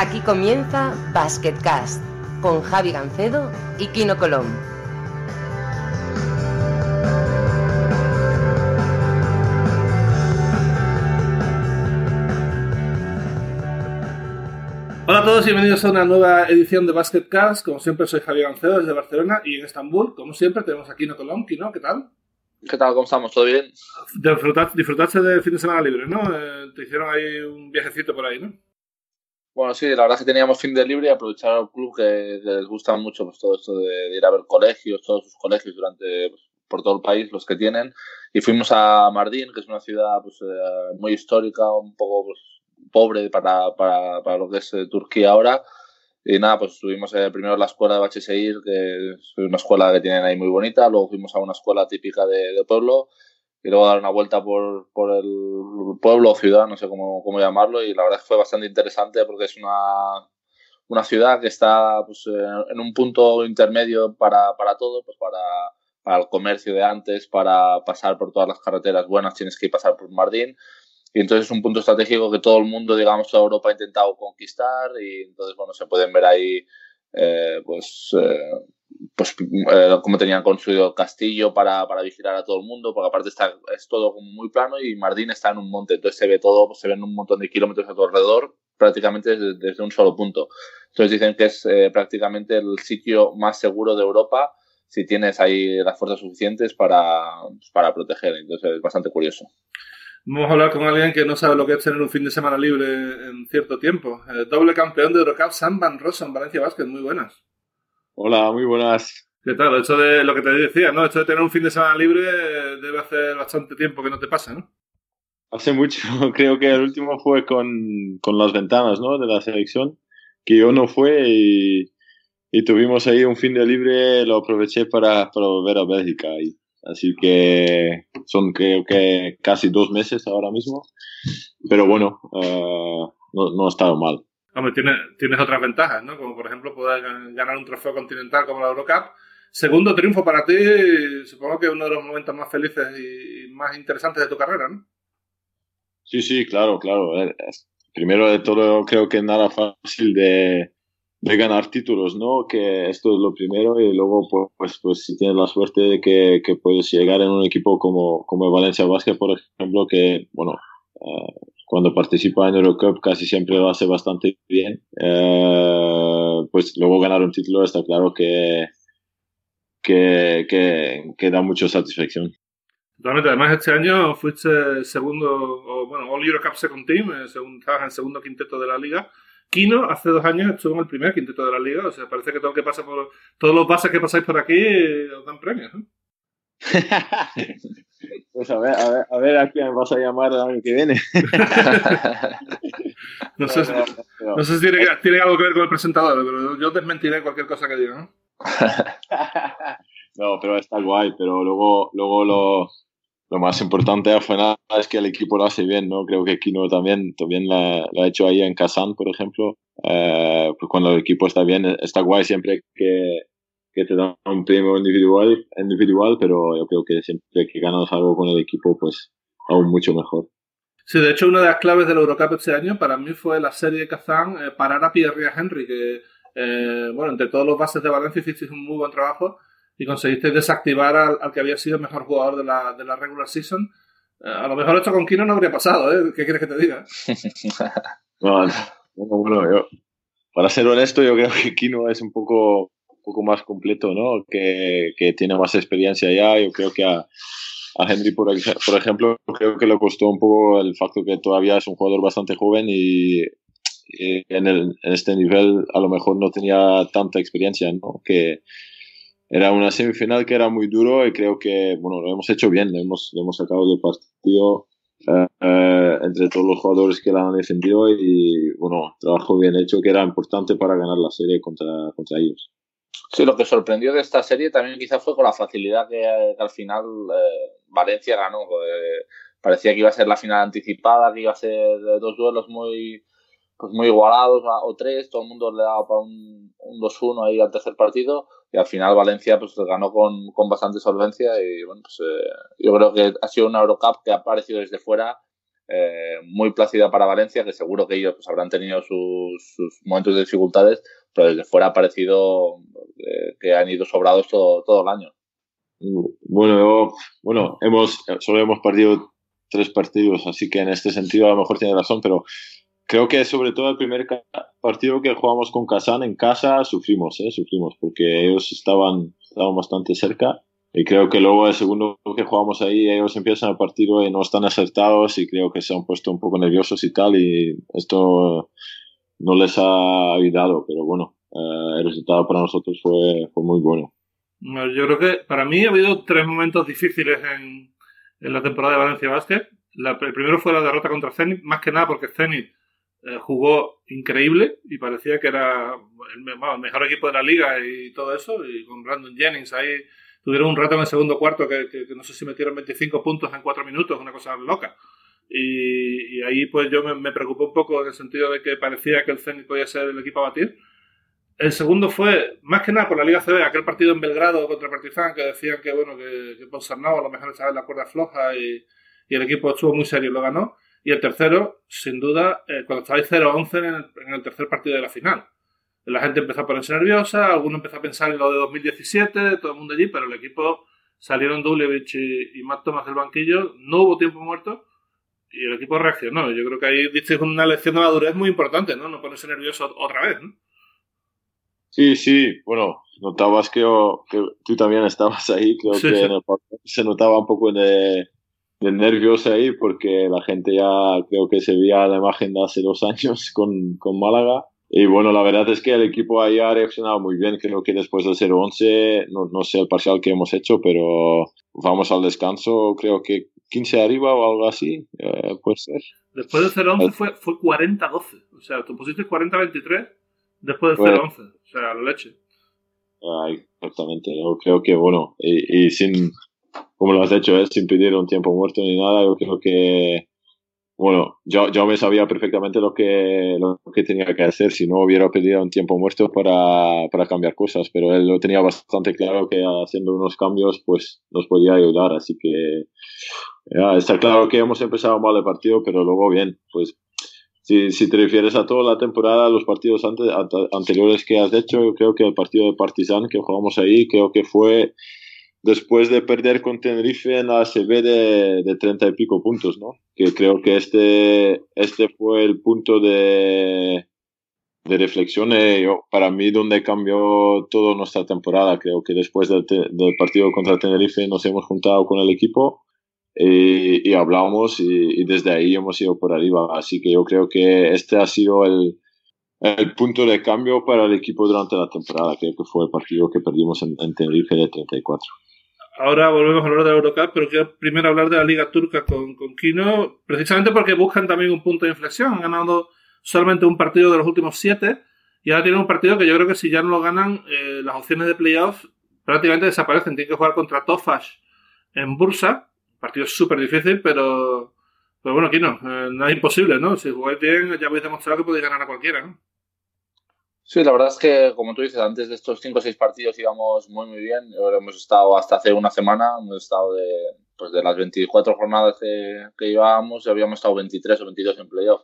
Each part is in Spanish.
Aquí comienza Basketcast con Javi Gancedo y Kino Colón. Hola a todos y bienvenidos a una nueva edición de Basketcast. Como siempre, soy Javier Gancedo desde Barcelona y en Estambul, como siempre, tenemos a Kino Colón. Kino, ¿qué tal? ¿Qué tal? ¿Cómo estamos? ¿Todo bien? Disfrutaste del fin de semana libre, ¿no? Eh, te hicieron ahí un viajecito por ahí, ¿no? Bueno, sí, la verdad es que teníamos fin de libre y aprovechar al club que, les gusta mucho pues, todo esto de, ir a ver colegios, todos sus colegios durante pues, por todo el país, los que tienen. Y fuimos a Mardin, que es una ciudad pues, eh, muy histórica, un poco pues, pobre para, para, para, lo que es eh, Turquía ahora. Y nada, pues estuvimos eh, primero en la escuela de Bacheseir, que es una escuela que tienen ahí muy bonita. Luego fuimos a una escuela típica de, de pueblo y luego dar una vuelta por, por el pueblo o ciudad, no sé cómo, cómo llamarlo. Y la verdad es que fue bastante interesante porque es una, una ciudad que está pues, en un punto intermedio para, para todo, pues para, para el comercio de antes, para pasar por todas las carreteras buenas tienes que pasar por Mardín y entonces es un punto estratégico que todo el mundo, digamos, toda Europa ha intentado conquistar y entonces, bueno, se pueden ver ahí, eh, pues, eh, pues eh, cómo tenían construido el castillo para, para, vigilar a todo el mundo, porque aparte está, es todo como muy plano y Mardín está en un monte, entonces se ve todo, pues, se ven un montón de kilómetros a tu alrededor, prácticamente desde, desde un solo punto. Entonces dicen que es eh, prácticamente el sitio más seguro de Europa si tienes ahí las fuerzas suficientes para, para proteger, entonces es bastante curioso. Vamos a hablar con alguien que no sabe lo que es tener un fin de semana libre en cierto tiempo. El doble campeón de Eurocup, Sam Van Rossum, Valencia Basket. Muy buenas. Hola, muy buenas. ¿Qué tal? Esto de lo que te decía, ¿no? Esto de tener un fin de semana libre debe hacer bastante tiempo que no te pasa, ¿no? Hace mucho. Creo que el último fue con, con las ventanas, ¿no? De la selección, que yo no fue y, y tuvimos ahí un fin de libre, lo aproveché para, para volver a Bélgica. Y, Así que son creo que casi dos meses ahora mismo. Pero bueno, uh, no, no, ha estado mal. Hombre, tienes, tienes otras ventajas, ¿no? Como por ejemplo poder ganar un trofeo continental como la Eurocup. Segundo triunfo para ti, supongo que es uno de los momentos más felices y más interesantes de tu carrera, ¿no? Sí, sí, claro, claro. Primero de todo, creo que nada fácil de, de ganar títulos, ¿no? Que esto es lo primero y luego, pues, pues si tienes la suerte de que, que puedes llegar en un equipo como, como Valencia Basket, por ejemplo, que, bueno, uh, cuando participa en Eurocup casi siempre lo hace bastante bien, uh, pues luego ganar un título está claro que, que, que, que da mucha satisfacción. Totalmente. Además, este año fuiste segundo, o, bueno, All Eurocup Second Team, eh, segundo, estabas en segundo quinteto de la liga. Kino hace dos años estuvo en el primer quinteto de la liga, o sea, parece que todo lo que pasa por todos los bases que pasáis por aquí eh, os dan premios. ¿no? pues a ver, a ver, a ver a quién vas a llamar el año que viene. no, sé, no sé si tiene, tiene, algo que ver con el presentador, pero yo desmentiré cualquier cosa que diga. ¿no? no, pero está guay, pero luego, luego lo, lo más importante al final es que el equipo lo hace bien, ¿no? Creo que Kino también, también lo ha hecho ahí en Kazán, por ejemplo. Eh, pues cuando el equipo está bien, está guay siempre que, que te dan un premio individual, individual, pero yo creo que siempre que ganas algo con el equipo, pues aún mucho mejor. Sí, de hecho, una de las claves del Eurocup este año para mí fue la serie de Kazán eh, parar a Pierre Henry, que, eh, bueno, entre todos los bases de Valencia hiciste un muy buen trabajo y conseguiste desactivar al, al, que había sido el mejor jugador de la, de la regular season. Eh, a lo mejor esto con Kino no habría pasado, ¿eh? ¿Qué quieres que te diga? bueno, yo, para ser honesto, yo creo que Kino es un poco, un poco más completo, ¿no? Que, que tiene más experiencia ya. Yo creo que a, a Henry, por, por ejemplo, creo que le costó un poco el facto que todavía es un jugador bastante joven y en, el, en este nivel a lo mejor no tenía tanta experiencia, ¿no? Que, era una semifinal que era muy duro y creo que, bueno, lo hemos hecho bien, lo hemos, lo hemos sacado del partido eh, eh, entre todos los jugadores que la han defendido y, bueno, trabajo bien hecho que era importante para ganar la serie contra, contra ellos. Sí, lo que sorprendió de esta serie también quizás fue con la facilidad que, al final eh, Valencia ganó. parecía que iba a ser la final anticipada, que iba a ser dos duelos muy, pues muy igualados o tres, todo el mundo le daba para un, un 2-1 ahí al tercer partido y al final Valencia pues ganó con, con bastante solvencia y bueno pues eh, yo creo que ha sido una Eurocup que ha aparecido desde fuera eh, muy plácida para Valencia, que seguro que ellos pues, habrán tenido sus, sus, momentos de dificultades, pero desde fuera ha parecido eh, que han ido sobrados todo, todo el año. Bueno, bueno, hemos, solo hemos perdido tres partidos, así que en este sentido a lo mejor tiene razón, pero creo que sobre todo el primer partido que jugamos con Kazán en casa sufrimos, ¿eh? sufrimos, porque ellos estaban, estaban bastante cerca y creo que luego el segundo que jugamos ahí, ellos empiezan el partido y no están acertados y creo que se han puesto un poco nerviosos y tal y esto no les ha ayudado, pero bueno, eh, el resultado para nosotros fue, fue muy bueno. Yo creo que para mí ha habido tres momentos difíciles en, en la temporada de Valencia Basket. La, el primero fue la derrota contra Zenit, más que nada porque Zenit eh, jugó increíble y parecía que era el, el, mejor equipo de la liga y todo eso. Y con Brandon Jennings ahí tuvieron un rato en el segundo cuarto que, que, que no sé si metieron 25 puntos en 4 minutos, una cosa loca. Y, y ahí pues yo me, me, preocupé un poco en el sentido de que parecía que el Zenit podía ser el equipo a batir. El segundo fue, más que nada por la Liga CB, aquel partido en Belgrado contra Partizan, que decían que, bueno, que, que Ponsarnau a lo mejor estaba en la cuerda floja y, y, el equipo estuvo muy serio y lo ganó. Y el tercero, sin duda, eh, cuando estabais 0-11 en, en, el tercer partido de la final. La gente empezó a ponerse nerviosa, alguno empezó a pensar en lo de 2017, todo el mundo allí, pero el equipo salieron Dulevich y, y Matt Thomas del banquillo, no hubo tiempo muerto y el equipo reaccionó. Yo creo que ahí dices una lección de madurez muy importante, ¿no? No ponerse nervioso otra vez, ¿no? Sí, sí, bueno, notabas que, que tú también estabas ahí, creo sí, que sí. En el, se notaba un poco de, de, nervios ahí porque la gente ya creo que se veía la imagen de hace dos años con, con Málaga. Y bueno, la verdad es que el equipo ahí ha reaccionado muy bien. Creo que después del 0-11, no, no sé el parcial que hemos hecho, pero vamos al descanso, creo que 15 arriba o algo así, eh, puede ser. Después del 0-11 fue, fue 40-12. O sea, tú pusiste 40-23 después del bueno, 0-11. O sea, la leche. Ay, exactamente. Yo creo que, bueno, y, y, sin, como lo has hecho, ¿eh? sin pedir un tiempo muerto ni nada, yo creo que, bueno, yo, yo me sabía perfectamente lo que, lo que tenía que hacer si no hubiera pedido un tiempo muerto para, para cambiar cosas, pero él lo tenía bastante claro que haciendo unos cambios, pues nos podía ayudar, así que ya, está claro que hemos empezado mal el partido, pero luego bien, pues si, si, te refieres a toda la temporada, los partidos antes, anteriores que has hecho, yo creo que el partido de Partizan que jugamos ahí, creo que fue después de perder con Tenerife en la ACB de, de 30 y pico puntos, ¿no? Que creo que este, este fue el punto de, de reflexión eh, para mí donde cambió toda nuestra temporada. Creo que después del, del partido contra Tenerife nos hemos juntado con el equipo y, y hablábamos y, desde ahí hemos ido por arriba. Así que yo creo que este ha sido el, el punto de cambio para el equipo durante la temporada. Creo que fue el partido que perdimos en, en Tenerife de 34. Ahora volvemos a hablar de la Eurocup, pero quiero primero hablar de la Liga Turca con, con Kino, precisamente porque buscan también un punto de inflexión. Han ganado solamente un partido de los últimos siete y ahora tienen un partido que yo creo que si ya no lo ganan, eh, las opciones de playoff prácticamente desaparecen. Tienen que jugar contra Tofash en Bursa, partido súper difícil, pero, pero bueno, Kino, eh, nada imposible, ¿no? Si jugáis bien, ya habéis demostrado que podéis ganar a cualquiera, ¿no? Sí, la verdad es que, como tú dices, antes de estos 5 o 6 partidos íbamos muy, muy bien. Hemos estado hasta hace una semana, hemos estado de, pues de las 24 jornadas que, que llevábamos, habíamos estado 23 o 22 en playoff.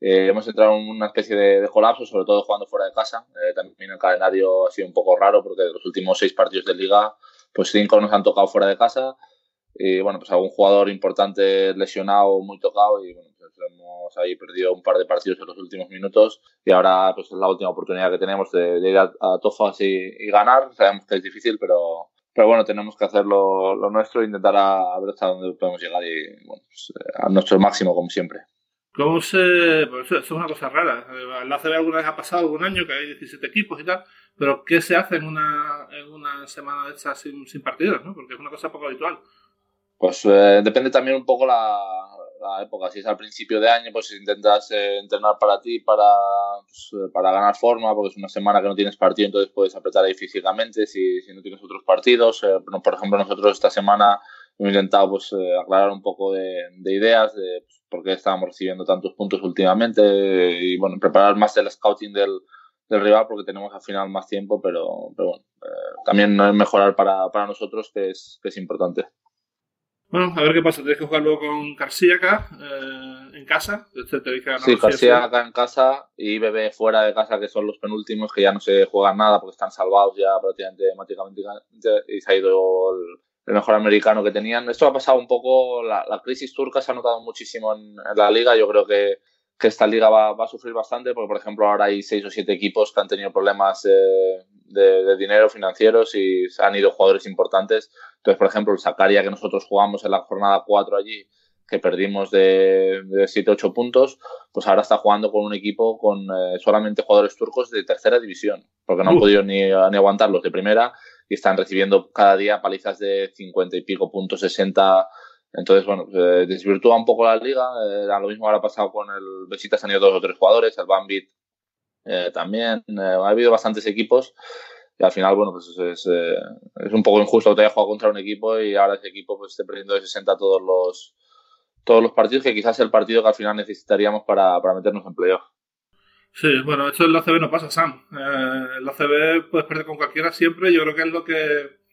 Eh, hemos entrado en una especie de, colapso, sobre todo jugando fuera de casa. Eh, también el calendario ha sido un poco raro porque de los últimos 6 partidos de liga, pues 5 nos han tocado fuera de casa. Y bueno, pues algún jugador importante lesionado, muy tocado y bueno, hemos ahí perdido un par de partidos en los últimos minutos y ahora pues es la última oportunidad que tenemos de, de ir a, a Tofas y, y, ganar. Sabemos que es difícil, pero, pero bueno, tenemos que hacer lo, lo nuestro e intentar a, a, ver hasta dónde podemos llegar y bueno, pues, a nuestro máximo como siempre. ¿Cómo se...? Pues eso es una cosa rara. La ACB alguna vez ha pasado algún año que hay 17 equipos y tal, pero ¿qué se hace en una, en una semana de estas sin, sin partidos? ¿no? Porque es una cosa poco habitual. Pues eh, depende también un poco la, la época. Si es al principio de año, pues intentas eh, entrenar para ti, para, pues, para ganar forma, porque es una semana que no tienes partido, entonces puedes apretar ahí físicamente si, si no tienes otros partidos. Eh, por ejemplo, nosotros esta semana hemos intentado pues, eh, aclarar un poco de, de ideas de pues, por qué estábamos recibiendo tantos puntos últimamente y bueno, preparar más el scouting del, del rival porque tenemos al final más tiempo, pero, pero bueno, eh, también mejorar para, para nosotros que es, que es importante. Bueno, a ver qué pasa. Tienes que jugar luego con García acá, eh, en casa. Este te dije, sí, García acá en casa y Bebé fuera de casa, que son los penúltimos, que ya no se juegan nada porque están salvados ya prácticamente matemáticamente y se ha ido el, mejor americano que tenían. Esto ha pasado un poco, la, crisis turca se ha notado muchísimo en, la liga. Yo creo que, que esta liga va, va, a sufrir bastante porque, por ejemplo, ahora hay seis o siete equipos que han tenido problemas eh, de, dinero financieros y se han ido jugadores importantes. Entonces, por ejemplo, el Sakaria que nosotros jugamos en la jornada 4 allí, que perdimos de, de 7-8 puntos, pues ahora está jugando con un equipo con eh, solamente jugadores turcos de tercera división, porque no han podido ni, ni aguantar los de primera y están recibiendo cada día palizas de 50 y pico puntos, 60. Entonces, bueno, eh, desvirtúa un poco la liga. Eh, lo mismo ahora ha pasado con el Besitas, han ido dos o tres jugadores, el Bambit eh, también. Eh, ha habido bastantes equipos y al final, bueno, pues es, eh, es un poco injusto que te haya jugado contra un equipo y ahora ese equipo pues esté perdiendo de 60 todos los todos los partidos, que quizás es el partido que al final necesitaríamos para, para meternos en playoff. Sí, bueno, esto en la CB no pasa, Sam. en la CB puedes perder con cualquiera siempre. Yo creo que es lo que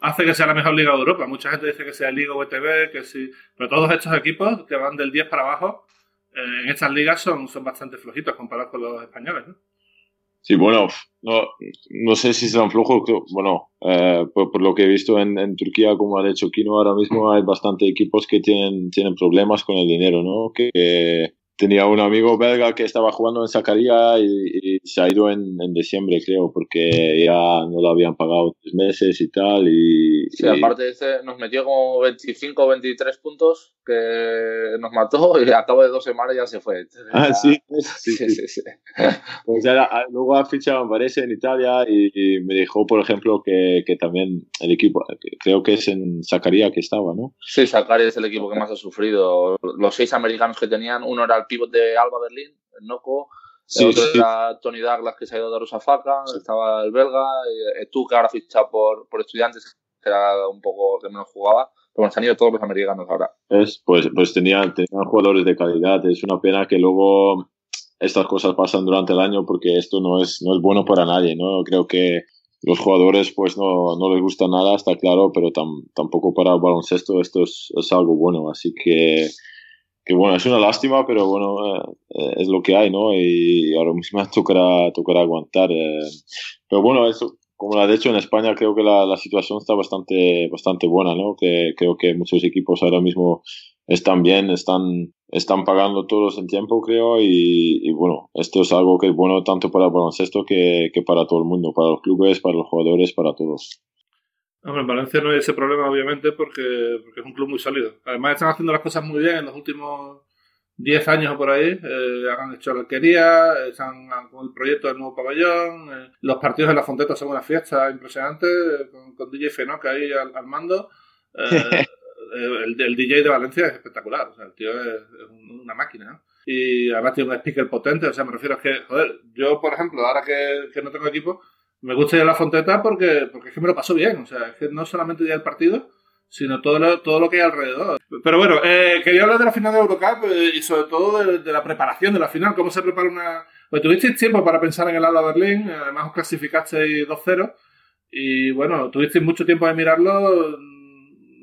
hace que sea la mejor liga de Europa. Mucha gente dice que sea Liga VTB, que sí. Pero todos estos equipos que van del 10 para abajo eh, en estas ligas son, son bastante flojitos comparados con los españoles, ¿no? Sí, bueno, no, no sé si serán flojos, bueno, eh, por, lo que he visto en, en, Turquía, como ha dicho Kino, ahora mismo hay bastante equipos que tienen, tienen problemas con el dinero, ¿no? Que, tenía un amigo belga que estaba jugando en Zacarías y, se ha ido en, en, diciembre, creo, porque ya no lo habían pagado tres meses y tal. Y, sí, aparte ese nos metió como 25 o 23 puntos que nos mató y a cabo de dos semanas ya se fue. Ah, sí, sí, sí. sí, sí. Pues ah, luego ha fichado, me parece, en Italia y, me dijo, por ejemplo, que, que, también el equipo, creo que es en Zacarías que estaba, ¿no? Sí, Zacarías es el equipo que más ha sufrido. Los seis americanos que tenían, uno era el pívot de Alba Berlín, el Noco. el otro era Tony Douglas, que se ha ido de Rusafaca. Estaba el belga. Y, tú, que ahora fichado por, por estudiantes, que era un poco que menos jugaba. Pero bueno, se han ido todos los americanos ahora. Es, pues, pues tenían, tenían jugadores de calidad. Es una pena que luego estas cosas pasan durante el año porque esto no es, no es bueno para nadie, ¿no? Creo que los jugadores pues no, no les gusta nada, está claro, pero tampoco para el baloncesto esto es, es algo bueno. Así que que bueno, es una lástima, pero bueno, eh, es lo que hay, ¿no? Y ahora mismo tocará, tocará aguantar. Eh. Pero bueno, eso, como lo ha dicho en España, creo que la, la, situación está bastante, bastante buena, ¿no? Que creo que muchos equipos ahora mismo están bien, están, están pagando todos en tiempo, creo, y, y, bueno, esto es algo que es bueno tanto para el baloncesto que, que para todo el mundo, para los clubes, para los jugadores, para todos. Hombre, en Valencia no hay ese problema, obviamente, porque, porque es un club muy sólido. Además, están haciendo las cosas muy bien en los últimos 10 años o por ahí. Eh, han hecho la alquería, están con el proyecto del nuevo pabellón. Eh, los partidos en la Fonteta son una fiesta impresionante, con, con DJ Fenoca ahí al, mando. Eh, el, el, DJ de Valencia es espectacular, o sea, el tío es, una máquina. Y además tiene un speaker potente, o sea, me refiero a que, joder, yo, por ejemplo, ahora que, que no tengo equipo me gusta ir a la Fonteta porque, porque es que me lo paso bien. O sea, es que no solamente ya el partido, sino todo lo, todo lo que hay alrededor. Pero bueno, eh, quería hablar de la final de Eurocup eh, y sobre todo de, la preparación de la final, cómo se prepara una... Pues tuvisteis tiempo para pensar en el Alba Berlín, además os clasificasteis 2-0 y bueno, tuvisteis mucho tiempo de mirarlo.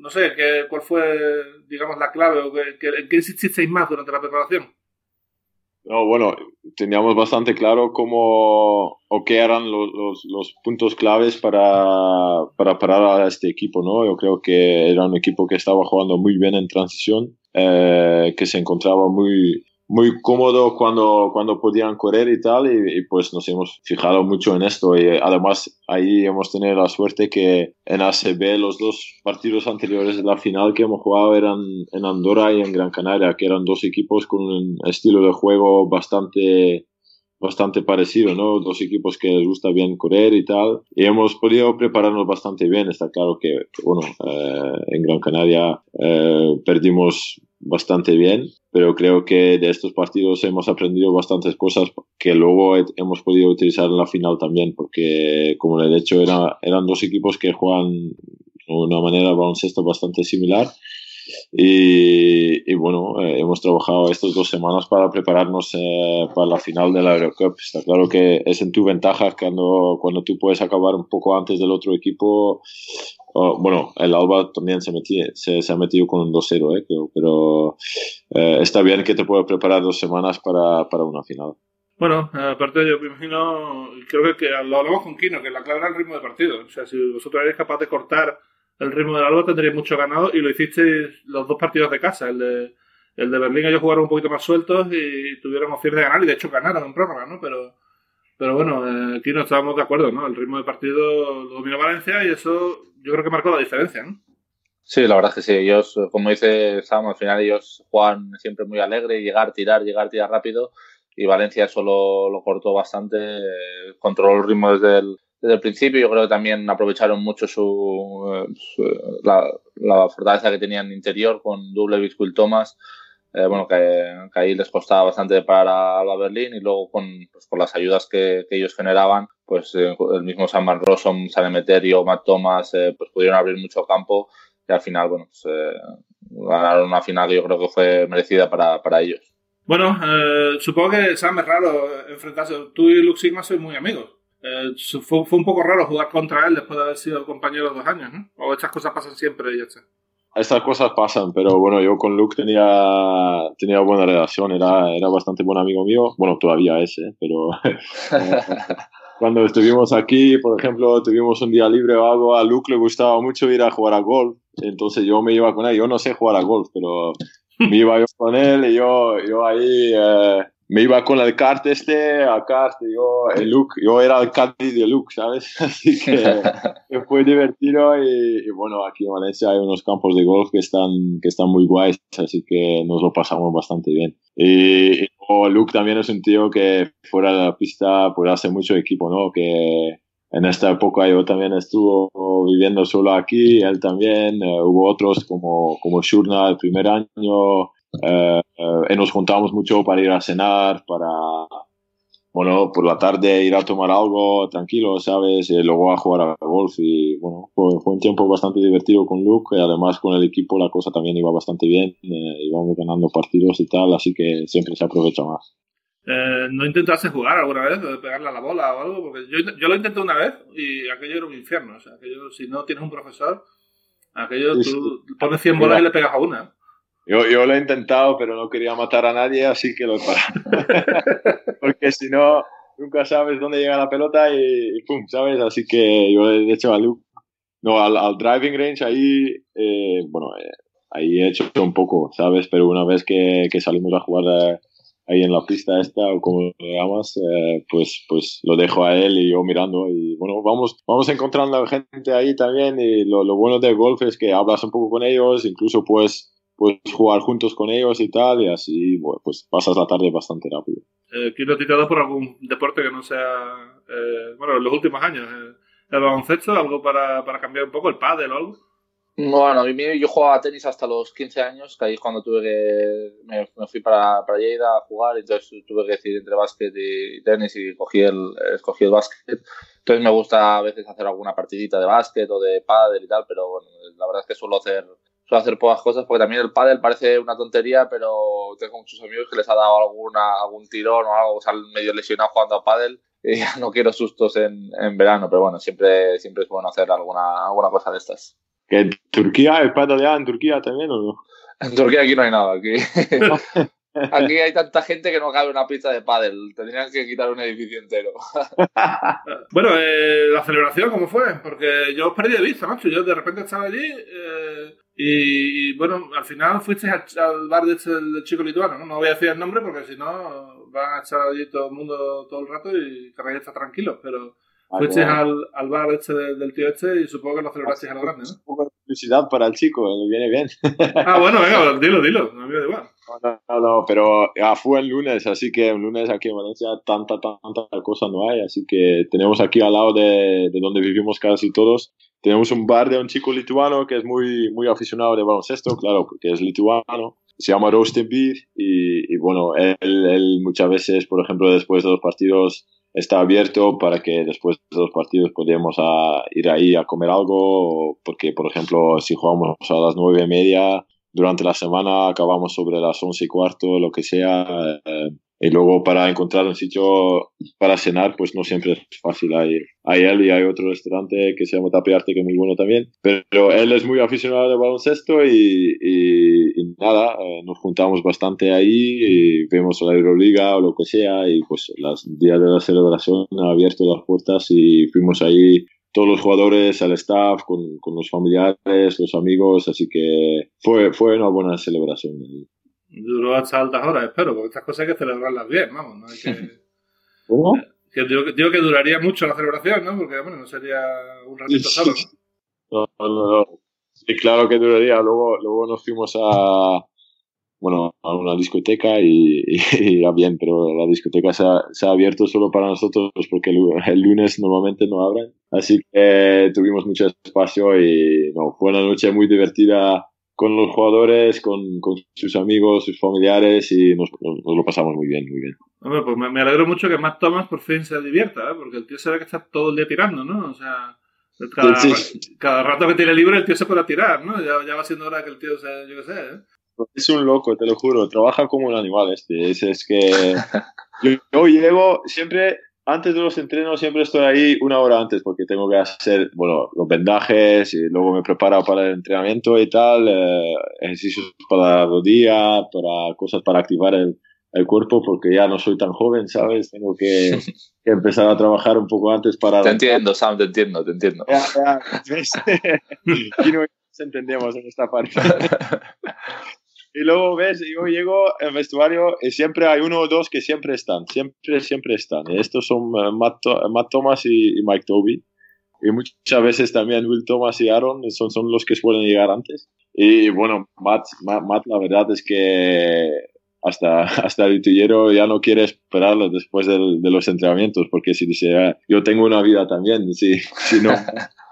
No sé, ¿qué, ¿cuál fue, digamos, la clave o en qué insististeis más durante la preparación? No, bueno, teníamos bastante claro cómo o qué eran los, los, los, puntos claves para, para parar a este equipo, ¿no? Yo creo que era un equipo que estaba jugando muy bien en transición, eh, que se encontraba muy, muy cómodo cuando, cuando podían correr y tal, y, pues nos hemos fijado mucho en esto. Y además ahí hemos tenido la suerte que en ACB los dos partidos anteriores de la final que hemos jugado eran en Andorra y en Gran Canaria, que eran dos equipos con un estilo de juego bastante bastante parecido, ¿no? Dos equipos que les gusta bien correr y tal. Y hemos podido prepararnos bastante bien. Está claro que, bueno, eh, en Gran Canaria eh, perdimos bastante bien, pero creo que de estos partidos hemos aprendido bastantes cosas que luego hemos podido utilizar en la final también, porque como le he dicho, era, eran dos equipos que juegan de una manera baloncesto bastante similar Y, bueno, eh, hemos trabajado estas dos semanas para prepararnos eh, para la final de la Eurocup. Está claro que es en tu ventaja cuando, cuando tú puedes acabar un poco antes del otro equipo. bueno, el Alba también se, se, ha metido con un 2-0, eh, pero está bien que te puedas preparar dos semanas para, para una final. Bueno, aparte yo me imagino, creo que, que lo hablamos con Kino, que la clave era el ritmo de partido. O sea, si vosotros eres capaz de cortar el ritmo del Alba tendría mucho ganado y lo hiciste los dos partidos de casa. El de, el de Berlín ellos jugaron un poquito más sueltos y tuvieron opción de ganar y de hecho ganaron en prórroga, ¿no? Pero, pero bueno, eh, aquí no estábamos de acuerdo, ¿no? El ritmo de partido lo dominó Valencia y eso yo creo que marcó la diferencia, ¿no? Sí, la verdad es que sí. Ellos, como dice Sam, al final ellos juegan siempre muy alegre, llegar, tirar, llegar, tirar rápido. Y Valencia solo lo cortó bastante, eh, controló el ritmo desde el, desde el principio. Yo creo que también aprovecharon mucho su, la, fortaleza que tenían interior con doble Biscuit Thomas. Eh, bueno, que, ahí les costaba bastante parar a Alba Berlín y luego con, pues, las ayudas que, ellos generaban, pues eh, el mismo Sam Van Rossum, Sanemeterio, Matt Thomas, eh, pues pudieron abrir mucho campo y al final, bueno, pues, ganaron una final que yo creo que fue merecida para, para ellos. Bueno, supongo que Sam es raro enfrentarse. Tú y Luke Sigma sois muy amigos. Eh, fue, un poco raro jugar contra él después de haber sido compañero dos años, ¿no? O estas cosas pasan siempre y ya está. Estas cosas pasan, pero bueno, yo con Luke tenía, tenía buena relación, era, era bastante buen amigo mío. Bueno, todavía es, ¿eh? pero cuando estuvimos aquí, por ejemplo, tuvimos un día libre o algo, a Luke le gustaba mucho ir a jugar a golf, entonces yo me iba con él. Yo no sé jugar a golf, pero me iba yo con él y yo, yo ahí eh, me iba con el kart este a kart, yo, el look, yo era el kart de look, ¿sabes? Así que, fue divertido y, bueno, aquí en Valencia hay unos campos de golf que están, que están muy guays, así que nos lo pasamos bastante bien. Y, Luke también es un tío que fuera de la pista pues hace mucho equipo, ¿no? Que en esta época yo también estuvo viviendo solo aquí, él también, eh, hubo otros como, como Shurna el primer año, nos juntábamos mucho para ir a cenar, para, bueno, por la tarde ir a tomar algo tranquilo, ¿sabes? Y luego a jugar a golf y, bueno, fue, un tiempo bastante divertido con Luke y además con el equipo la cosa también iba bastante bien, eh, íbamos ganando partidos y tal, así que siempre se aprovecha más. Eh, ¿No intentaste jugar alguna vez, pegarle a la bola o algo? Porque yo, yo lo intenté una vez y aquello era un infierno. O sea, aquello, si no tienes un profesor, aquello tú pones 100 bolas y le pegas a una. Yo, yo lo he intentado, pero no quería matar a nadie, así que lo he parado. Porque si no, nunca sabes dónde llega la pelota y, pum, ¿sabes? Así que yo he hecho a Luke, no, al, driving range ahí, eh, bueno, eh, ahí he hecho un poco, ¿sabes? Pero una vez que, que salimos a jugar eh, ahí en la pista esta, o como lo llamas, pues, pues lo dejo a él y yo mirando y bueno, vamos, vamos encontrando gente ahí también y lo, lo bueno del golf es que hablas un poco con ellos, incluso pues puedes jugar juntos con ellos y tal, y así pues pasas la tarde bastante rápido. Eh, ¿Quiero tirado por algún deporte que no sea, eh, bueno, en los últimos años? Eh, ¿El baloncesto? ¿Algo para, para cambiar un poco? ¿El pádel o algo? Bueno, a mí, yo jugaba tenis hasta los 15 años, que ahí es cuando tuve que. Me, fui para, para Lleida a jugar, y entonces tuve que decidir entre básquet y tenis y cogí el, escogí el básquet. Entonces me gusta a veces hacer alguna partidita de básquet o de pádel y tal, pero bueno, la verdad es que suelo hacer hacer pocas cosas, porque también el pádel parece una tontería, pero tengo muchos amigos que les ha dado alguna, algún tirón o algo, o medio lesionado jugando a pádel y ya no quiero sustos en, en, verano, pero bueno, siempre, siempre es bueno hacer alguna, alguna cosa de estas. ¿Que en Turquía, el pádel ya en Turquía también o no? En Turquía aquí no hay nada, aquí... Aquí hay tanta gente que no cabe una pista de pádel. Tendrían que quitar un edificio entero. bueno, eh, la celebración, ¿cómo fue? Porque yo os perdí de vista, macho. Yo de repente estaba allí eh, y, bueno, al final fuiste al, bar de este, del chico lituano, ¿no? Voy a decir el nombre porque si no van a echar allí todo el mundo todo el rato y que está tranquilo, pero fuiste al, al, bar este del tío este y supongo que lo celebraste a lo grande, ¿no? Un poco de publicidad para el chico, le viene bien. ah, bueno, venga, dilo, dilo, no me da igual. No, no, no, pero ya fue el lunes, así que el lunes aquí en Valencia tanta, tanta cosa no hay, así que tenemos aquí al lado de, de donde vivimos casi todos, tenemos un bar de un chico lituano que es muy, muy aficionado de baloncesto, claro, porque es lituano. Se llama Roasted Beer y, y bueno, él, él, muchas veces, por ejemplo, después de los partidos está abierto para que después de los partidos podamos ir ahí a comer algo, porque, por ejemplo, si jugamos a las nueve y media, durante la semana acabamos sobre las once y cuarto, lo que sea. Eh, y luego para encontrar un sitio para cenar, pues no siempre es fácil. Hay, hay él y hay otro restaurante que se llama Tapiarte, que es muy bueno también. Pero él es muy aficionado al baloncesto y, y, nada, eh, nos juntamos bastante ahí y vemos la Euroliga o lo que sea. Y pues los días de la celebración han abierto las puertas y fuimos ahí todos los jugadores, al staff, con, con los familiares, los amigos. Así que fue, fue una buena celebración duró hasta altas horas, espero, porque estas cosas hay que celebrarlas bien, vamos, no hay que... ¿Cómo? Que digo, digo, que duraría mucho la celebración, ¿no? Porque, bueno, no sería un ratito solo, ¿no? No, no, no. Sí, claro que duraría. Luego, luego nos fuimos a, bueno, a una discoteca y, y, bien, pero la discoteca se ha, se ha, abierto solo para nosotros porque el, el, lunes normalmente no abren. Así que tuvimos mucho espacio y no, fue una noche muy divertida con los jugadores, con, con, sus amigos, sus familiares y nos, nos, lo pasamos muy bien, muy bien. Hombre, pues me, me, alegro mucho que Matt Thomas por fin se divierta, ¿eh? porque el tío se ve que está todo el día tirando, ¿no? O sea, cada, sí. cada rato que tiene libre el tío se puede tirar, ¿no? Ya, ya va siendo hora que el tío sea, yo qué sé, ¿eh? Es un loco, te lo juro, trabaja como un animal este. Es, es que yo, yo llego siempre antes de los entrenos siempre estoy ahí una hora antes porque tengo que hacer, bueno, los vendajes y luego me preparo para el entrenamiento y tal, eh, ejercicios para la rodilla, para cosas para activar el, el, cuerpo porque ya no soy tan joven, ¿sabes? Tengo que, que empezar a trabajar un poco antes para... Te entiendo, Sam, te entiendo, te entiendo. Ya, ya, y no nos entendemos en esta parte. Y luego ves, yo llego al vestuario y siempre hay uno o dos que siempre están, siempre, siempre están. Y estos son uh, Matt, Matt, Thomas y, y, Mike Toby. Y muchas veces también Will Thomas y Aaron son, son los que suelen llegar antes. Y bueno, Matt, Matt, Matt la verdad es que hasta, hasta el tillero ya no quiere esperarlo después del, de los entrenamientos, porque si dice, ah, yo tengo una vida también, si, si no,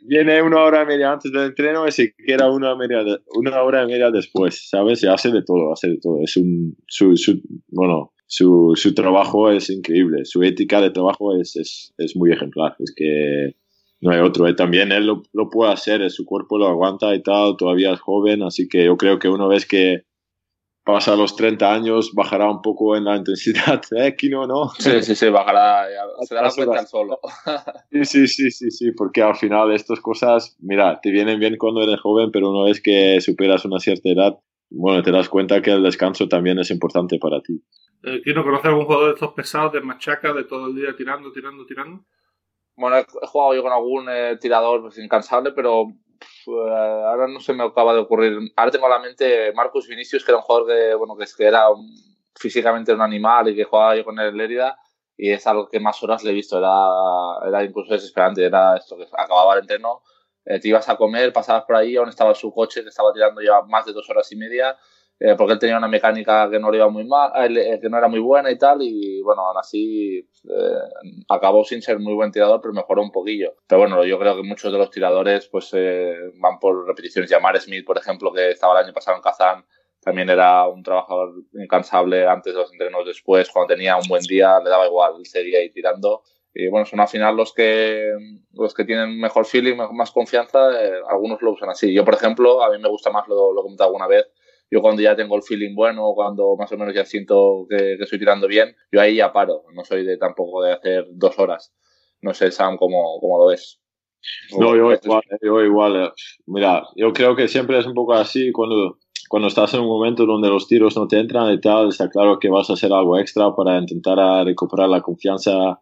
viene una hora y media antes del entreno y se queda una, media de, una hora y media después, ¿sabes? Y hace de todo, hace de todo. Es un, su, su bueno, su, su, trabajo es increíble, su ética de trabajo es, es, es muy ejemplar, es que no hay otro. ¿eh? También él lo, lo, puede hacer, su cuerpo lo aguanta y tal, todavía es joven, así que yo creo que una vez que pasa los 30 años, bajará un poco en la intensidad, ¿eh, Kino, no? Sí, sí, sí, bajará, se dará cuenta solo. Sí, sí, sí, sí, sí, porque al final estas cosas, mira, te vienen bien cuando eres joven, pero una vez que superas una cierta edad, bueno, te das cuenta que el descanso también es importante para ti. Eh, Kino, ¿conoces algún jugador de estos pesados, de machaca, de todo el día tirando, tirando, tirando? Bueno, he jugado yo con algún eh, tirador pues, incansable, pero ahora no se me acaba de ocurrir. Ahora tengo a la mente Marcus Vinicius, que era un jugador que, bueno, que era físicamente un animal y que jugaba yo con en Lérida y es algo que más horas le he visto. Era, era incluso desesperante. Era esto que acababa el entreno, eh, te ibas a comer, pasabas por ahí, aún estaba su coche, que estaba tirando ya más de dos horas y media. Eh, porque él tenía una mecánica que no le iba muy mal, eh, que no era muy buena y tal, y bueno, aún así eh, acabó sin ser muy buen tirador, pero mejoró un poquillo. Pero bueno, yo creo que muchos de los tiradores pues eh, van por repeticiones. Yamar Smith, por ejemplo, que estaba el año pasado en Kazán, también era un trabajador incansable antes de los entrenos, después, cuando tenía un buen día, le daba igual, seguía ahí tirando. Y bueno, son al final los que, los que tienen mejor feeling, más confianza, algunos lo usan así. Yo, por ejemplo, a mí me gusta más, lo, lo he comentado alguna vez, yo cuando ya tengo el feeling bueno, cuando más o menos ya siento que, que, estoy tirando bien, yo ahí ya paro. No soy de tampoco de hacer dos horas. No sé, Sam, cómo, cómo lo ves. No, yo igual, yo igual. Mira, yo creo que siempre es un poco así cuando, cuando estás en un momento donde los tiros no te entran y tal, está claro que vas a hacer algo extra para intentar recuperar la confianza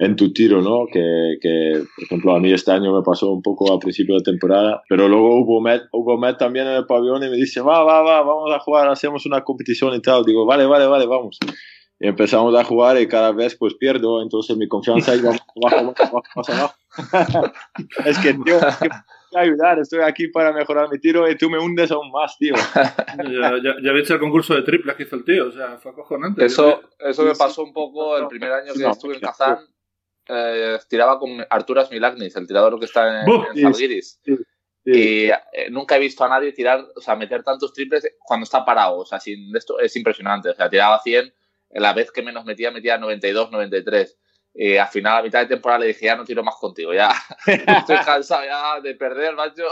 en tu tiro, ¿no? Que, que, por ejemplo, a mí este año me pasó un poco al principio de temporada, pero luego hubo Met, hubo Met también en el pabellón y me dice, va, va, va, vamos a jugar, hacemos una competición y tal. Digo, vale, vale, vale, vamos. Y empezamos a jugar y cada vez pues pierdo, entonces mi confianza iba abajo, abajo, más abajo. es que, tío, es que ayudar, estoy aquí para mejorar mi tiro y tú me hundes aún más, tío. ya, ya, ya viste el concurso de triples que hizo el tío, o sea, fue acojonante. Eso, eso me pasó un poco el primer año que no, estuve en Kazán eh, tiraba con Arturas Milagnis, el tirador que está en, en. Sí, sí. Y eh, nunca he visto a nadie tirar, o sea, meter tantos triples cuando está parado. O sea, sin esto es impresionante. O sea, tiraba 100, la vez que menos metía, metía 92, 93. Y al final, a mitad de temporada, le dije, ya no tiro más contigo, ya estoy cansado ya de perder, macho.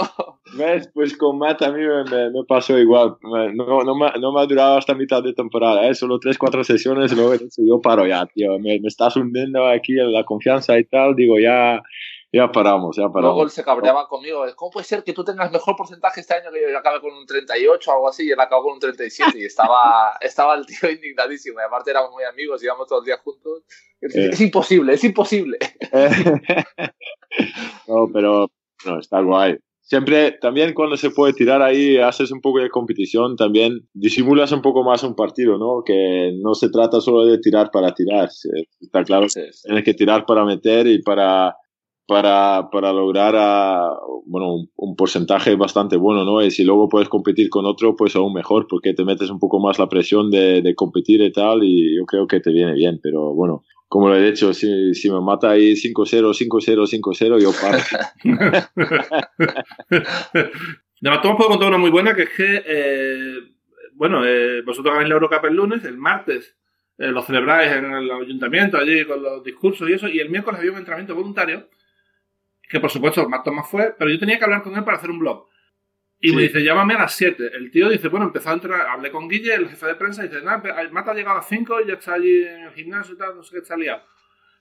¿Ves? Pues con Matt a mí me, me pasó igual. No, no, me, no me ha durado hasta mitad de temporada, ¿eh? solo 3-4 sesiones, luego yo paro ya, tío. Me, me estás hundiendo aquí en la confianza y tal, digo, ya ya paramos, ya paramos. Luego él se cabreaba conmigo. ¿Cómo puede ser que tú tengas mejor porcentaje este año que yo? Yo acabé con un 38 o algo así y él acabó con un 37 y estaba, estaba el tío indignadísimo. Y aparte éramos muy amigos, íbamos todos los días juntos. Es, eh. es imposible, es imposible. no, pero no, está guay. Siempre, también cuando se puede tirar ahí, haces un poco de competición, también disimulas un poco más un partido, ¿no? Que no se trata solo de tirar para tirar. Está claro, sí, sí. tienes que tirar para meter y para para, para lograr a, bueno, un, porcentaje bastante bueno, ¿no? Y si luego puedes competir con otro, pues aún mejor, porque te metes un poco más la presión de, de competir y tal, y yo creo que te viene bien, pero bueno, como lo he dicho, si, si me mata ahí 5-0, 5-0, 5-0, yo paro. Además, Tomás puedo contar una muy buena, que es que, eh, bueno, eh, vosotros ganáis la Eurocup el lunes, el martes eh, lo celebráis en el ayuntamiento, allí con los discursos y eso, y el miércoles había un entrenamiento voluntario que por supuesto Matt Thomas fue, pero yo tenía que hablar con él para hacer un blog. Y sí. me dice, llámame a las 7. El tío dice, bueno, empezó a entrenar, hablé con Guille, el jefe de prensa, y dice, nada, Matt ha llegado a las 5 y ya está allí en el gimnasio y tal, no sé qué está liado.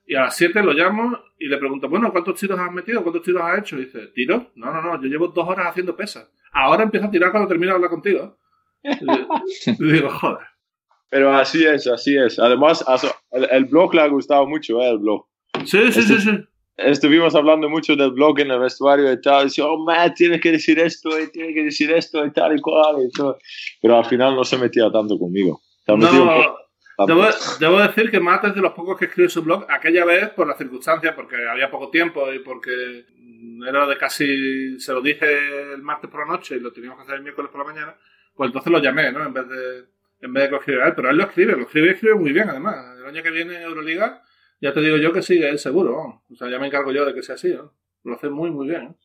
Y a las 7 lo llamo y le pregunto, bueno, ¿cuántos tiros has metido? ¿Cuántos tiros has hecho? Y dice, ¿tiros? No, no, no, yo llevo dos horas haciendo pesas. Ahora empiezo a tirar cuando termino de hablar contigo. y digo, joder. Pero así es, así es. Además, el, el blog le ha gustado mucho, ¿eh? El blog. Sí, sí, este, sí, sí estuvimos hablando mucho del blog en el vestuario y tal, y decía, oh, Matt, tienes que decir esto, y tienes que decir esto, y tal y cual, y todo. Pero al final no se metía tanto conmigo. No, debo, debo, decir que Matt es de los pocos que escribe su blog, aquella vez por las circunstancias, porque había poco tiempo y porque era de casi, se lo dije el martes por la noche y lo teníamos que hacer el miércoles por la mañana, pues entonces lo llamé, ¿no? En vez de, en vez de que lo escribiera él, pero él lo escribe, lo escribe y escribe muy bien, además. El año que viene Euroliga ya te digo yo que sí, es seguro. O sea, ya me encargo yo de que sea así. ¿no? Lo hace muy, muy bien.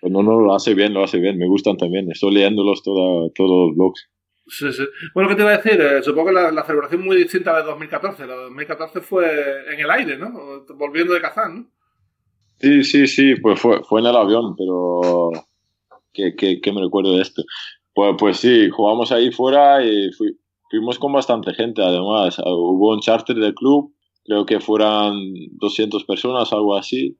Pues no, no, lo hace bien, lo hace bien. Me gustan también. Estoy leyéndolos toda, todos los blogs. Sí, sí. Bueno, ¿qué te iba a decir? Eh, supongo que la, la, celebración muy distinta de 2014. La de 2014 fue en el aire, ¿no? Volviendo de Kazán, ¿no? Sí, sí, sí. Pues fue, fue en el avión, pero... ¿Qué, qué, qué me recuerdo de esto? Pues, pues sí, jugamos ahí fuera y fui, fuimos con bastante gente, además. Hubo un charter del club creo que fueran 200 personas, algo así.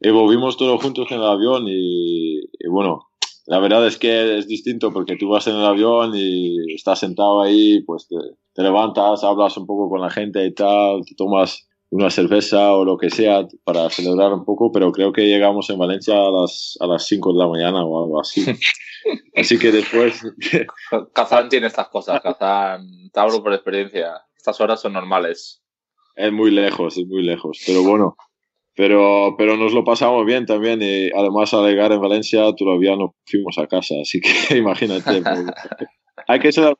Y volvimos todos juntos en el avión y, y, bueno, la verdad es que es distinto porque tú vas en el avión y estás sentado ahí, pues te, te levantas, hablas un poco con la gente y tal, te tomas una cerveza o lo que sea para celebrar un poco, pero creo que llegamos en Valencia a las, a las 5 de la mañana o algo así. así que después... Kazán tiene estas cosas, Kazán, te hablo por experiencia, estas horas son normales. Es muy lejos, es muy lejos. Pero bueno, pero, pero nos lo pasamos bien también. Y además, al llegar en Valencia, todavía no fuimos a casa. Así que imagínate. Pues, hay que ser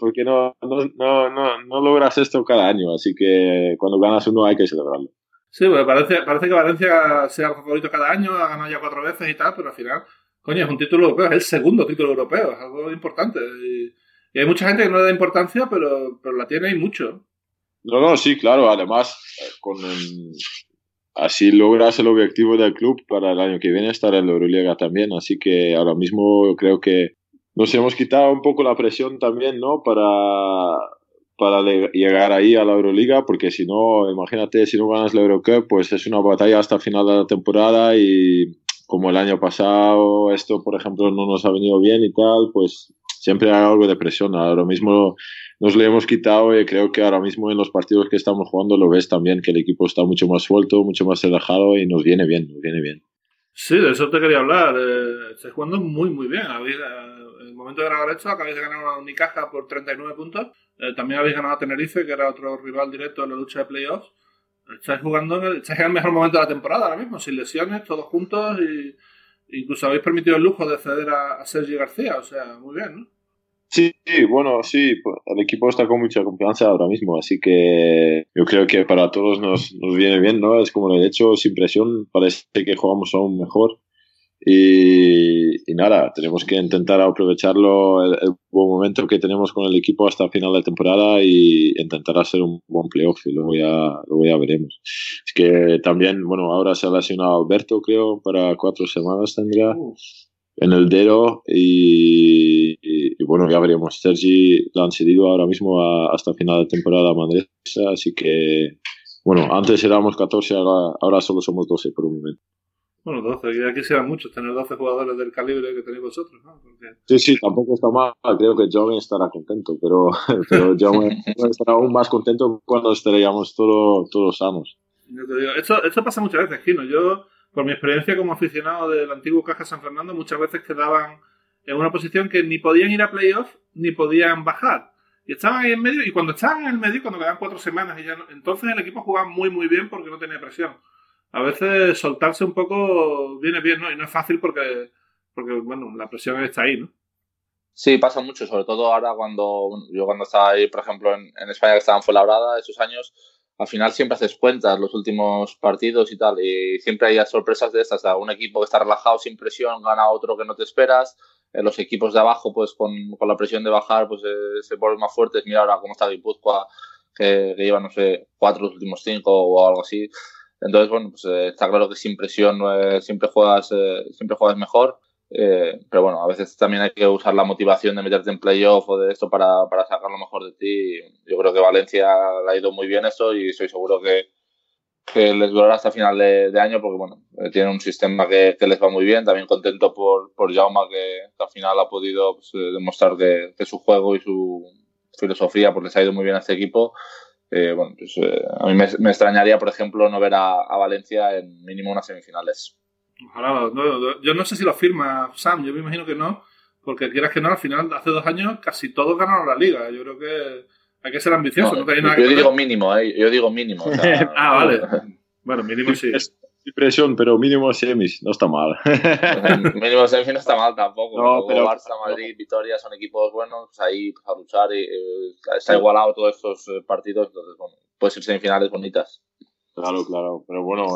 porque no, no, no, no, no logras esto cada año. Así que cuando ganas uno, hay que celebrarlo. Sí, pues parece, parece que Valencia sea el favorito cada año, ha ganado ya cuatro veces y tal, pero al final, coño, es un título europeo, es el segundo título europeo, es algo importante. Y, y hay mucha gente que no le da importancia, pero, pero la tiene y mucho. No, no, sí, claro. Además, con el, así logras el objetivo del club para el año que viene estar en la Euroliga también. Así que ahora mismo creo que nos hemos quitado un poco la presión también, ¿no? Para, para llegar ahí a la Euroliga, porque si no, imagínate, si no ganas la Eurocup, pues es una batalla hasta final de la temporada y como el año pasado esto, por ejemplo, no nos ha venido bien y tal, pues siempre hay algo de presión. Ahora mismo nos lo hemos quitado y creo que ahora mismo en los partidos que estamos jugando lo ves también, que el equipo está mucho más suelto, mucho más relajado y nos viene bien, nos viene bien. Sí, de eso te quería hablar. Eh, estáis jugando muy, muy bien. En el momento de grabar esto acabáis de ganar a Unicaja por 39 puntos. Eh, también habéis ganado a Tenerife, que era otro rival directo en la lucha de playoffs. Estáis jugando, en el, estáis en el mejor momento de la temporada ahora mismo, sin lesiones, todos juntos y incluso habéis permitido el lujo de ceder a, a Sergi García. O sea, muy bien, ¿no? Sí, bueno, sí, pues, el equipo está con mucha confianza ahora mismo, así que yo creo que para todos nos, nos viene bien, ¿no? Es como he hecho, sin presión, parece que jugamos aún mejor Y, nada, tenemos que intentar aprovecharlo, el, buen momento que tenemos con el equipo hasta final de temporada y intentar hacer un buen playoff y luego ya, luego ya veremos. Es que también, bueno, ahora se ha lesionado Alberto, creo, para cuatro semanas tendría en el dedo y, bueno, ya veremos. Sergi lo han cedido ahora mismo hasta final de temporada a Mandresa, así que, bueno, antes éramos 14, ahora, ahora solo somos 12 por un momento. Bueno, 12, ya quisiera mucho tener 12 jugadores del calibre que tenéis vosotros, ¿no? Sí, sí, tampoco está mal. Creo que John estará contento, pero, pero John estará aún más contento cuando estaríamos todos, todos sanos. Yo te digo, esto, esto pasa muchas veces, Kino. Yo, por mi experiencia como aficionado del antiguo Caja San Fernando, muchas veces quedaban en una posición que ni podían ir a playoff ni podían bajar. Y estaban ahí en medio, y cuando estaban en el medio, cuando quedaban cuatro semanas, y ya entonces el equipo jugaba muy, muy bien porque no tenía presión a veces soltarse un poco viene bien, ¿no? Y no es fácil porque, porque bueno, la presión está ahí, ¿no? Sí, pasa mucho, sobre todo ahora cuando yo cuando estaba ahí, por ejemplo, en, España que estaba en Fuenlabrada, esos años, al final siempre haces cuentas los últimos partidos y tal, y siempre hay sorpresas de estas, un equipo que está relajado sin presión gana otro que no te esperas, eh, los equipos de abajo, pues con, con la presión de bajar, pues eh, se ponen más fuertes, mira ahora cómo está Guipúzcoa, que, que lleva, no sé, cuatro los últimos cinco o algo así, entonces, bueno, pues eh, está claro que sin presión eh, siempre, juegas, eh, siempre juegas mejor. Pero bueno, a veces también hay que usar la motivación de meterte en playoff o de esto para, para sacar lo mejor de ti. Yo creo que Valencia le ha ido muy bien eso y estoy seguro que, que les durará hasta final de, año porque bueno, tienen un sistema que, que, les va muy bien. También contento por, por Jaume que, al final ha podido pues, demostrar que, que, su juego y su filosofía pues les ha ido muy bien a este equipo eh, bueno, pues, eh, a mí me, extrañaría, por ejemplo, no ver a, Valencia en mínimo unas semifinales. Ojalá, yo no sé si lo firma Sam, yo me imagino que no, porque quieras que no, al final, hace dos años casi todos ganaron la liga. Yo creo que hay que ser ambicioso. yo, digo mínimo, eh, yo digo mínimo, ah, vale. Bueno, mínimo sí presión, pero mínimo semis, no está mal. mínimo semis no está mal tampoco. No, pero, Barça, Madrid, Vitoria son equipos buenos, pues ahí pues, a luchar y eh, está igualado todos estos eh, partidos, entonces bueno, puede ser semifinales bonitas. Claro, claro, pero bueno,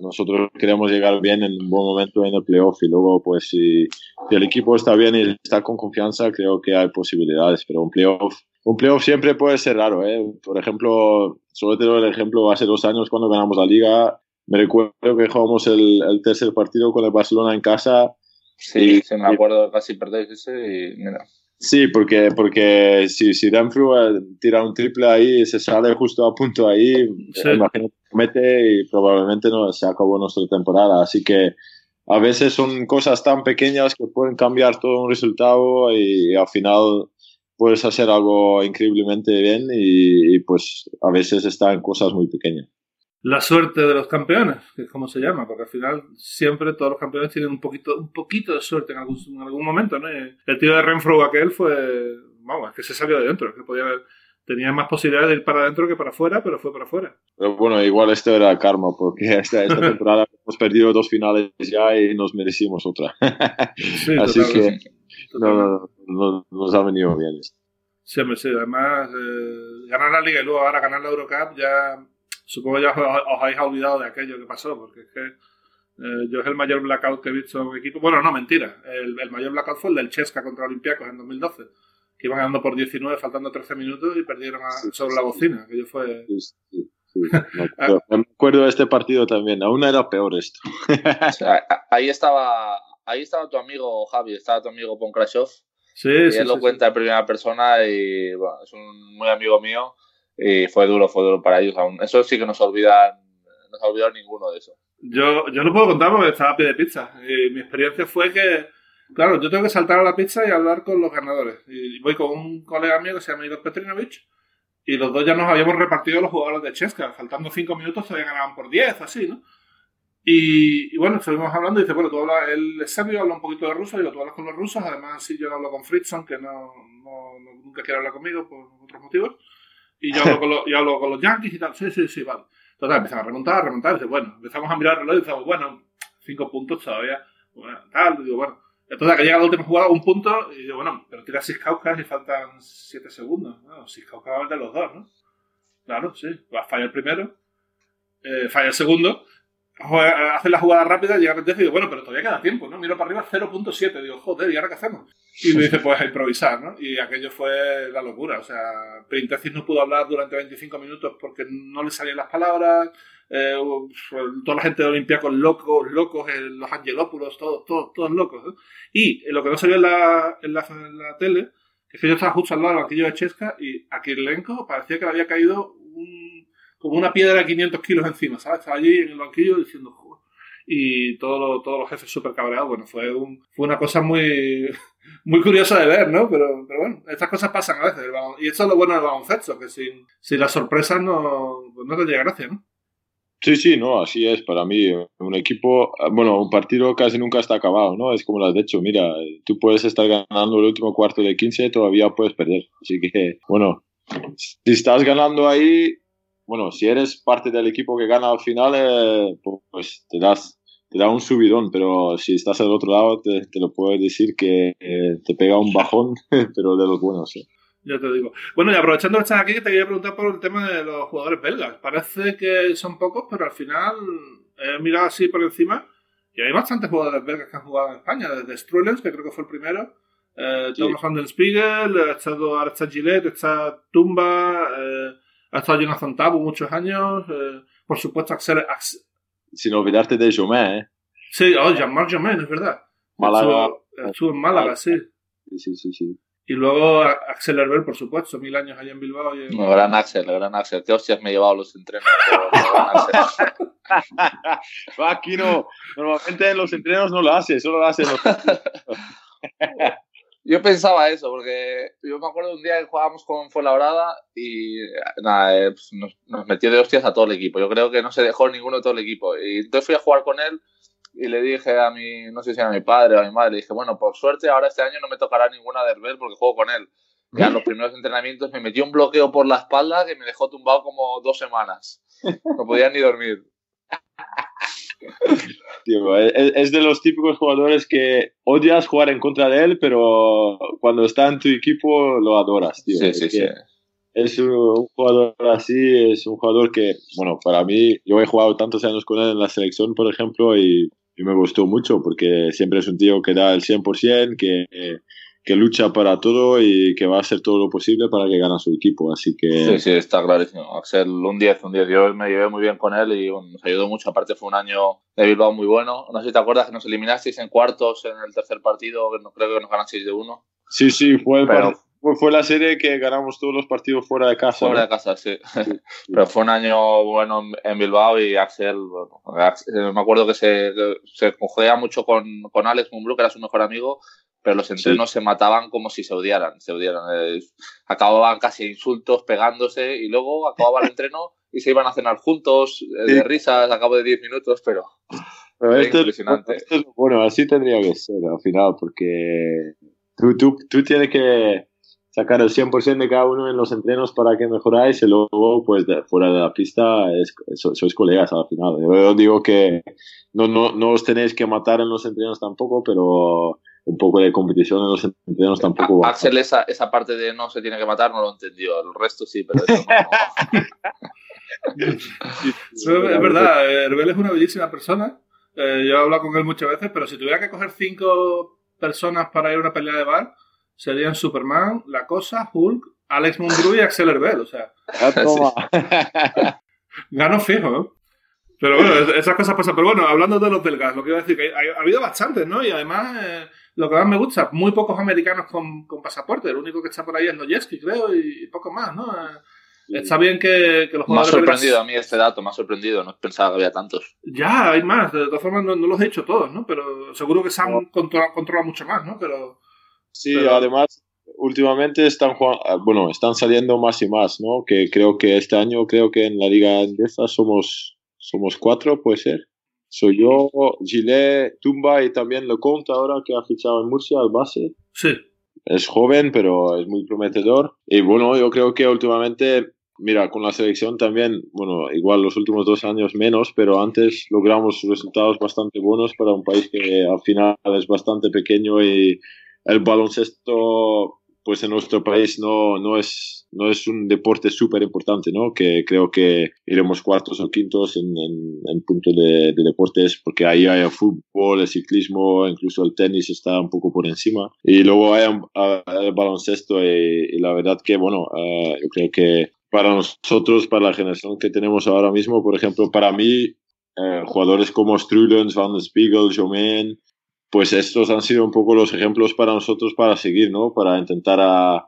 nosotros queremos llegar bien en un buen momento en el playoff y luego pues si, el equipo está bien y está con confianza, creo que hay posibilidades, pero un playoff un playoff siempre puede ser raro, ¿eh? Por ejemplo, solo te doy el ejemplo, hace dos años cuando ganamos la liga, me recuerdo que jugamos el, el, tercer partido con el Barcelona en casa. Sí, se me acuerdo, casi perdéis ese y mira. Sí, porque, porque si, si Danfru eh, tira un triple ahí, se sale justo a punto ahí, sí. imagino que mete y probablemente no se acabó nuestra temporada. Así que a veces son cosas tan pequeñas que pueden cambiar todo un resultado y, al final puedes hacer algo increíblemente bien y, y pues a veces está en cosas muy pequeñas la suerte de los campeones, que es como se llama, porque al final siempre todos los campeones tienen un poquito, un poquito de suerte en algún, en algún momento, ¿no? el tío de Renfro aquel fue, vamos, es que se salió de dentro, es que podía haber, tenía más posibilidades de ir para adentro que para afuera, pero fue para afuera. Pero bueno, igual esto era karma, porque esta, esta temporada hemos perdido dos finales ya y nos merecimos otra. Así que no, no, nos ha venido bien esto. Sí, sí, además eh, ganar la liga y luego ahora ganar la Eurocup ya supongo que ya os, habéis olvidado de aquello que pasó, porque es que eh, yo es el mayor blackout que he visto en un equipo. Bueno, no, mentira. El, mayor blackout fue el del Chesca contra Olympiacos en 2012, que iban ganando por 19, faltando 13 minutos y perdieron sobre la bocina. Aquello fue. Me acuerdo de este partido también. Aún era peor esto. ahí estaba. Ahí estaba tu amigo Javi, estaba tu amigo Ponkrashov. Sí, y sí, él lo cuenta en primera persona y bueno, es un muy amigo mío y fue duro, fue duro para ellos aún. Eso sí que nos olvidan, no se olvidado ninguno de eso. Yo, yo lo puedo contar porque estaba a pie de pizza. Mi experiencia fue que, claro, yo tengo que saltar a la pizza y hablar con los ganadores. Y voy con un colega mío que se llama Igor Petrinovich y los dos ya nos habíamos repartido los jugadores de Chesca. Faltando cinco minutos todavía ganaban por diez, así, ¿no? Y, bueno, estuvimos hablando y dice, bueno, tú hablas, él serbio, habla un poquito de ruso, y tú hablas con los rusos, además sí yo hablo con Fritzson, que no, no, nunca quiere hablar conmigo por otros motivos. Y yo hablo, con los, hablo con los Yankees y tal. Sí, sí, sí, vale. Total, empiezan a remontar, a remontar. Y dice, bueno, empezamos a mirar el reloj y decimos, bueno, cinco puntos todavía. Bueno, tal. Digo, bueno. Entonces, que llega la última jugada, un punto. Y digo, bueno, pero tira seis caucas y faltan siete segundos. Bueno, seis caucas va de los dos, ¿no? Claro, sí. Va a fallar el primero. Eh, falla el segundo. Hacer la jugada rápida, llega a y digo, bueno, pero todavía queda tiempo, ¿no? Miro para arriba 0.7, digo, joder, ¿y ahora qué hacemos? Y me dice, pues a improvisar, ¿no? Y aquello fue la locura, o sea, Printesis no pudo hablar durante 25 minutos porque no le salían las palabras, eh, toda la gente de Olimpiacos locos, locos, los Angelópulos, todos, todos, todos locos. Y lo que no salió en la, en la, en la tele, es que yo estaba justo al lado del banquillo de Chesca y a Kirlenko parecía que le había caído un, como una piedra de 500 kilos encima, ¿sabes? Estaba allí en el banquillo diciendo, Joder. y todos todos los jefes súper cabreados. Bueno, fue, un, fue una cosa muy, muy curiosa de ver, ¿no? Pero, pero bueno, estas cosas pasan a veces. Y esto es lo bueno del baloncesto, que sin, sin las sorpresas no, pues no tendría gracia, ¿no? Sí, sí, no, así es para mí. Un equipo, bueno, un partido casi nunca está acabado, ¿no? Es como lo has dicho, mira, tú puedes estar ganando el último cuarto de 15 y todavía puedes perder. Así que, bueno, si estás ganando ahí, bueno, si eres parte del equipo que gana al final, eh, pues te das te da un subidón, pero si estás al otro lado, te, lo puedo decir que eh, te pega un bajón, pero de los buenos. ¿sí? Ya te digo. Bueno, y aprovechando que estás aquí, te quería preguntar por el tema de los jugadores belgas. Parece que son pocos, pero al final he mirado así por encima y hay bastantes jugadores belgas que han jugado en España, desde Strulens, que creo que fue el primero, eh, sí. Tom Spiegel, ha estado, ahora está Gillette, está Tumba, eh, ha estado Jonathan Tabu muchos años, eh, por supuesto Axel, Sin olvidarte de Jomé, ¿eh? Sí, oh, Jean-Marc Jomé, es verdad. Málaga. Estuvo, en Málaga, sí. Sí, sí, sí. sí. Y luego Axel Herbert, por supuesto, mil años allá en Bilbao. Y No, gran Axel, gran Axel. Qué hostias me he llevado los entrenos. Aquí no, normalmente en los entrenos no lo hace, solo lo hace los... Yo pensaba eso, porque yo me acuerdo un día que jugábamos con Fuenlabrada y nada, eh, pues nos, nos, metió de hostias a todo el equipo. Yo creo que no se dejó ninguno de todo el equipo. Y entonces fui a jugar con él y le dije a mi, no sé si a mi padre o a mi madre, le dije, bueno, por suerte ahora este año no me tocará ninguna de Herbel porque juego con él. Ya en los primeros entrenamientos me metió un bloqueo por la espalda que me dejó tumbado como dos semanas. No podía ni dormir. Tío, es, de los típicos jugadores que odias jugar en contra de él, pero cuando está en tu equipo lo adoras, tío. Sí, sí, sí. Es un jugador así, es un jugador que, bueno, para mí, yo he jugado tantos años con él en la selección, por ejemplo, y y me gustó mucho porque siempre es un tío que da el 100%, que, que lucha para todo y que va a hacer todo lo posible para que gane su equipo. Así que. Sí, sí, está clarísimo. Axel, un 10, un 10. Yo me llevé muy bien con él y bueno, nos ayudó mucho. Aparte, fue un año de Bilbao muy bueno. No sé si te acuerdas que nos eliminasteis en cuartos en el tercer partido, que no creo que nos ganasteis de uno. Sí, sí, fue el Pero, fue la serie que ganamos todos los partidos fuera de casa. Fuera ¿no? de casa, sí. Pero fue un año bueno en Bilbao y Axel, bueno, Axel me acuerdo que se, se mucho con, con Alex Mumbrú, que era su mejor amigo, pero los entrenos sí. se mataban como si se odiaran. Se odiaran. Eh, acababan casi insultos, pegándose y luego acababa el entreno y se iban a cenar juntos, eh, de risas, a cabo de 10 minutos, pero. pero esto, impresionante. Esto es, bueno, así tendría que ser al final, porque tú, tú, tú tienes que sacar el 100% de cada uno en los entrenos para que mejoráis y luego, pues, de, fuera de la pista, es, so, sois colegas al final. Yo digo que no, no, no os tenéis que matar en los entrenos tampoco, pero un poco de competición en los entrenos tampoco va. Axel, esa, esa parte de no se tiene que matar no lo entendió, el resto sí, pero eso no. es verdad, Herbel es una bellísima persona. Eh, yo he hablado con él muchas veces, pero si tuviera que coger cinco personas para ir a una pelea de bar, serían Superman, La Cosa, Hulk, Alex Mundru y Axel Herbel, o sea. Gano fijo, ¿no? Pero bueno, esas cosas pasan. Pero bueno, hablando de los belgas, lo que iba a decir, que ha, ha habido bastantes, ¿no? Y además, eh, lo que más me gusta, muy pocos americanos con, con, pasaporte. El único que está por ahí es Noyeski, creo, y, y poco más, ¿no? Eh, está bien que, que los jugadores. Me ha sorprendido a mí este dato, me ha sorprendido. No pensaba que había tantos. Ya, hay más. De todas formas, no, no los he hecho todos, ¿no? Pero seguro que se han no. controlado, controlado mucho más, ¿no? Pero. Sí, pero... además, últimamente están bueno, están saliendo más y más, ¿no? Que creo que este año, creo que en la Liga Andesa somos somos cuatro, puede ser. Soy yo, Gilet, Tumba y también Leconte ahora que ha fichado en Murcia al base. Sí. Es joven, pero es muy prometedor. Y bueno, yo creo que últimamente, mira, con la selección también, bueno, igual los últimos dos años menos, pero antes logramos resultados bastante buenos para un país que al final es bastante pequeño y el baloncesto, pues en nuestro país no, no es no es un deporte súper importante, ¿no? Que creo que iremos cuartos o quintos en, en, punto de, deportes, porque ahí hay el fútbol, el ciclismo, incluso el tenis está un poco por encima. Y luego hay el baloncesto y, la verdad que, bueno, eh, yo creo que para nosotros, para la generación que tenemos ahora mismo, por ejemplo, para mí, eh, jugadores como Strulens, Van der Spiegel, Jomain, pues estos han sido un poco los ejemplos para nosotros para seguir, ¿no? Para intentar a,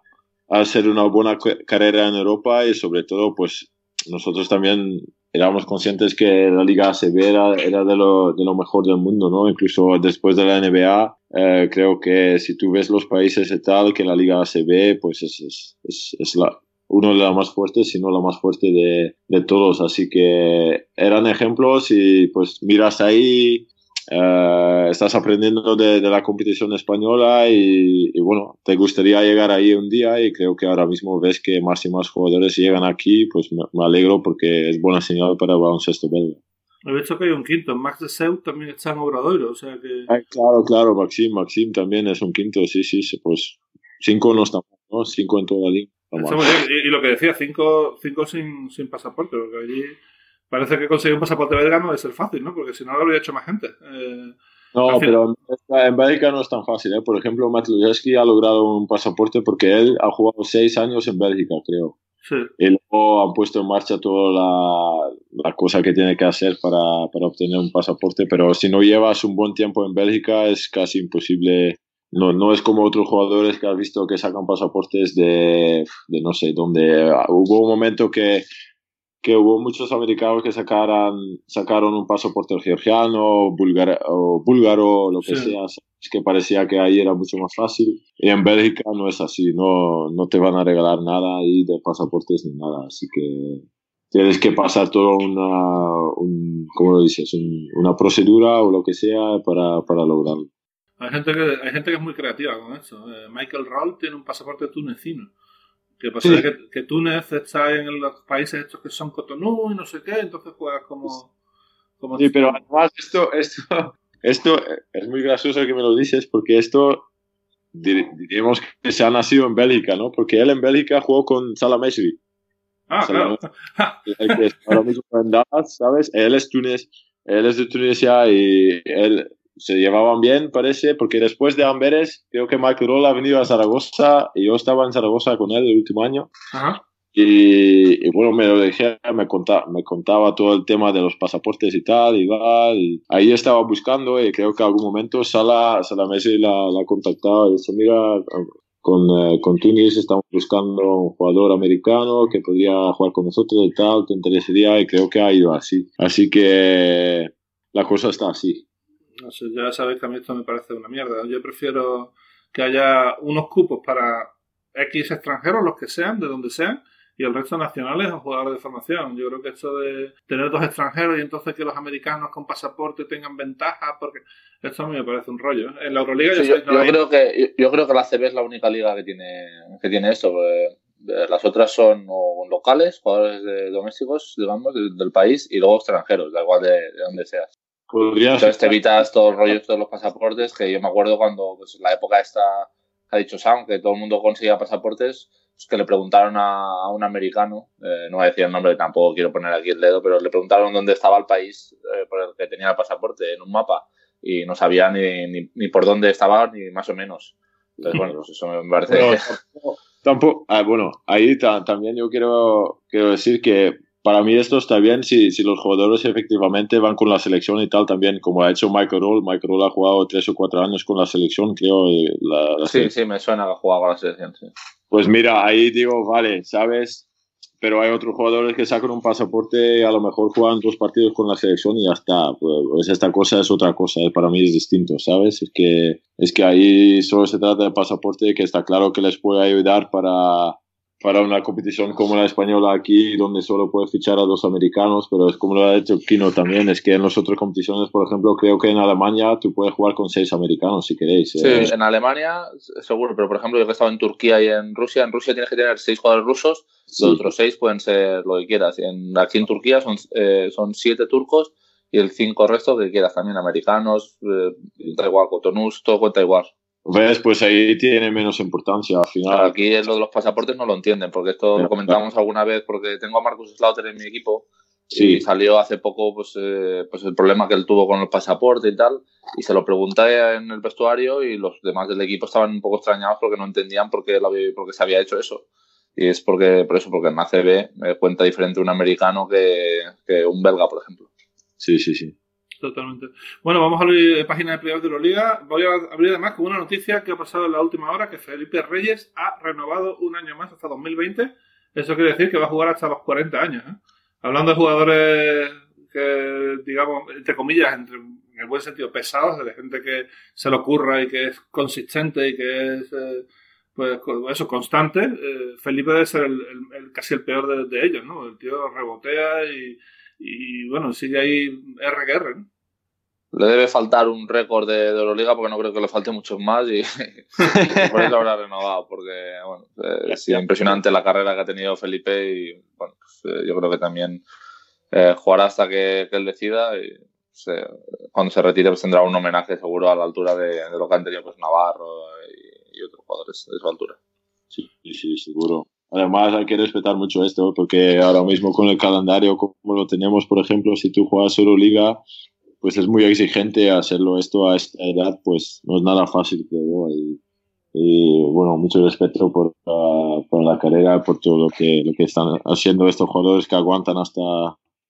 hacer una buena carrera en Europa y sobre todo, pues nosotros también éramos conscientes que la Liga ACB era, era de, lo, de, lo, mejor del mundo, ¿no? Incluso después de la NBA, eh, creo que si tú ves los países y tal, que la Liga ACB, pues es, es, es, la, uno de los más fuertes, sino la más fuerte de, de, todos. Así que eran ejemplos y pues miras ahí eh, estás aprendiendo de, la competición española y, bueno, te gustaría llegar ahí un día y creo que ahora mismo ves que más y más jugadores llegan aquí, pues me, alegro porque es buena señal para el baloncesto belga. He visto que hay un quinto, Max de Seu también está en Obradoiro, o sea que... claro, claro, Maxim, Maxim también es un quinto, sí, sí, pues cinco no estamos, ¿no? Cinco en toda la liga. Y, y, lo que decía, cinco, cinco sin, sin pasaporte, porque allí parece que conseguir un pasaporte belga no es el fácil, ¿no? Porque si no lo habría hecho más gente. Eh, no, pero en Bélgica no es tan fácil, ¿eh? Por ejemplo, Matlujewski ha logrado un pasaporte porque él ha jugado seis años en Bélgica, creo. Sí. Y luego han puesto en marcha toda la, la cosa que tiene que hacer para, para, obtener un pasaporte, pero si no llevas un buen tiempo en Bélgica es casi imposible. No, no es como otros jugadores que has visto que sacan pasaportes de, de no sé, donde hubo un momento que que hubo muchos americanos que sacaran, sacaron un pasaporte georgiano o búlgaro, o lo que sea, es que parecía que ahí era mucho más fácil. Y en Bélgica no es así, no, no te van a regalar nada ahí de pasaportes ni nada, así que tienes que pasar toda una, un, ¿cómo lo dices? una procedura o lo que sea para, para lograrlo. Hay gente, que, hay gente que es muy creativa con eso. Eh, Michael Roll tiene un pasaporte tunecino que pasa que, que, Túnez está en los países estos que son Cotonou y no sé qué, entonces juegas como... como sí, pero además esto, esto, esto es muy gracioso que me lo dices porque esto diríamos que se ha nacido en Bélgica, ¿no? Porque él en Bélgica jugó con Salah Ah, claro. El que ahora mismo en Dallas, ¿sabes? Él es Túnez, él es de Tunisia y él se llevaban bien, parece, porque después de Amberes, creo que Michael Roll ha venido a Zaragoza y yo estaba en Zaragoza con él el último año. Y, bueno, me lo dejé, me contaba, me contaba todo el tema de los pasaportes y tal, y, va, y ahí estaba buscando y creo que en algún momento Sala, Sala Messi la, la contactaba y dice, mira, con, eh, con Tunis estamos buscando un jugador americano que podría jugar con nosotros y tal, te interesaría y creo que ha ido así. Así que la cosa está así. No sé, ya sabéis que a mí esto me parece una mierda. Yo prefiero que haya unos cupos para X extranjeros, los que sean, de donde sean, y el resto nacionales o jugadores de formación. Yo creo que esto de tener dos extranjeros y entonces que los americanos con pasaporte tengan ventajas, porque esto a mí me parece un rollo. ¿eh? En la Euroliga yo, creo que yo, creo que la CB es la única liga que tiene que tiene esto. Las otras son locales, jugadores de, domésticos, digamos, del, país, y luego extranjeros, da igual de, de donde seas. Entonces te evitas todos los rollos, todos los pasaportes, que yo me acuerdo cuando, pues la época esta, ha dicho Sam, que todo el mundo conseguía pasaportes, pues que le preguntaron a, un americano, eh, no voy a decir el nombre, tampoco quiero poner aquí el dedo, pero le preguntaron dónde estaba el país eh, por el que tenía el pasaporte en un mapa y no sabía ni, ni, por dónde estaba ni más o menos. Entonces, bueno, pues eso me parece... tampoco, ah, bueno, ahí también yo quiero, quiero decir que para mí esto está bien si, si, los jugadores efectivamente van con la selección y tal también, como ha hecho Michael Roll. Michael Roll ha jugado tres o cuatro años con la selección, creo. La, sí, sí, me suena que ha jugado con la selección, sí. Pues mira, ahí digo, vale, ¿sabes? Pero hay otros jugadores que sacan un pasaporte y a lo mejor juegan dos partidos con la selección y ya está. Pues, pues esta cosa es otra cosa, eh, para mí es distinto, ¿sabes? Es que, es que ahí solo se trata de pasaporte que está claro que les puede ayudar para para una competición como la española aquí, donde solo puedes fichar a dos americanos, pero es como lo ha hecho Kino también, es que en las otras competiciones, por ejemplo, creo que en Alemania tú puedes jugar con seis americanos si queréis. Sí, ¿eh? en Alemania seguro, pero por ejemplo yo que he estado en Turquía y en Rusia, en Rusia tienes que tener seis jugadores rusos, los otros seis pueden ser lo que quieras. En, aquí en Turquía son, eh, son siete turcos y el cinco resto que quieras también americanos, eh, da igual, Cotonús, todo cuenta igual. ¿Ves? Pues ahí tiene menos importancia al final. Aquí lo de los pasaportes no lo entienden, porque esto lo comentamos alguna vez, porque tengo a Marcus Slaughter en mi equipo y salió hace poco pues, eh, pues el problema que él tuvo con el pasaporte y tal, y se lo pregunté en el vestuario y los demás del equipo estaban un poco extrañados porque no entendían por qué, por qué se había hecho eso. Y es porque, por eso, porque en ACB me cuenta diferente un americano que, que un belga, por ejemplo. Sí, sí, sí. Totalmente. Bueno, vamos a abrir página de playoff de la Liga. Voy a abrir además con una noticia que ha pasado en la última hora, que Felipe Reyes ha renovado un año más hasta 2020. Eso quiere decir que va a jugar hasta los 40 años. ¿eh? Hablando de jugadores que, digamos, entre comillas, entre, en el buen sentido, pesados, de gente que se le ocurra y que es consistente y que es, eh, pues, eso, constante, eh, Felipe debe ser el, casi el peor de, ellos, ¿no? El tío rebotea y, bueno, sigue ahí RQR, ¿no? Le debe faltar un récord de, Euroliga porque no creo que le falte muchos más y, por eso habrá renovado porque bueno, es impresionante la carrera que ha tenido Felipe y bueno, pues, eh, yo creo que también eh, jugará hasta que, él decida y cuando se retire pues tendrá un homenaje seguro a la altura de, lo que han tenido pues Navarro y, otros jugadores de su altura. Sí, sí, seguro. Además hay que respetar mucho esto porque ahora mismo con el calendario como lo tenemos, por ejemplo, si tú juegas Euroliga pues es muy exigente hacerlo esto a esta edad, pues no es nada fácil, creo Y, bueno, mucho respeto por, por, la carrera, por todo lo que, lo que están haciendo estos jugadores que aguantan hasta,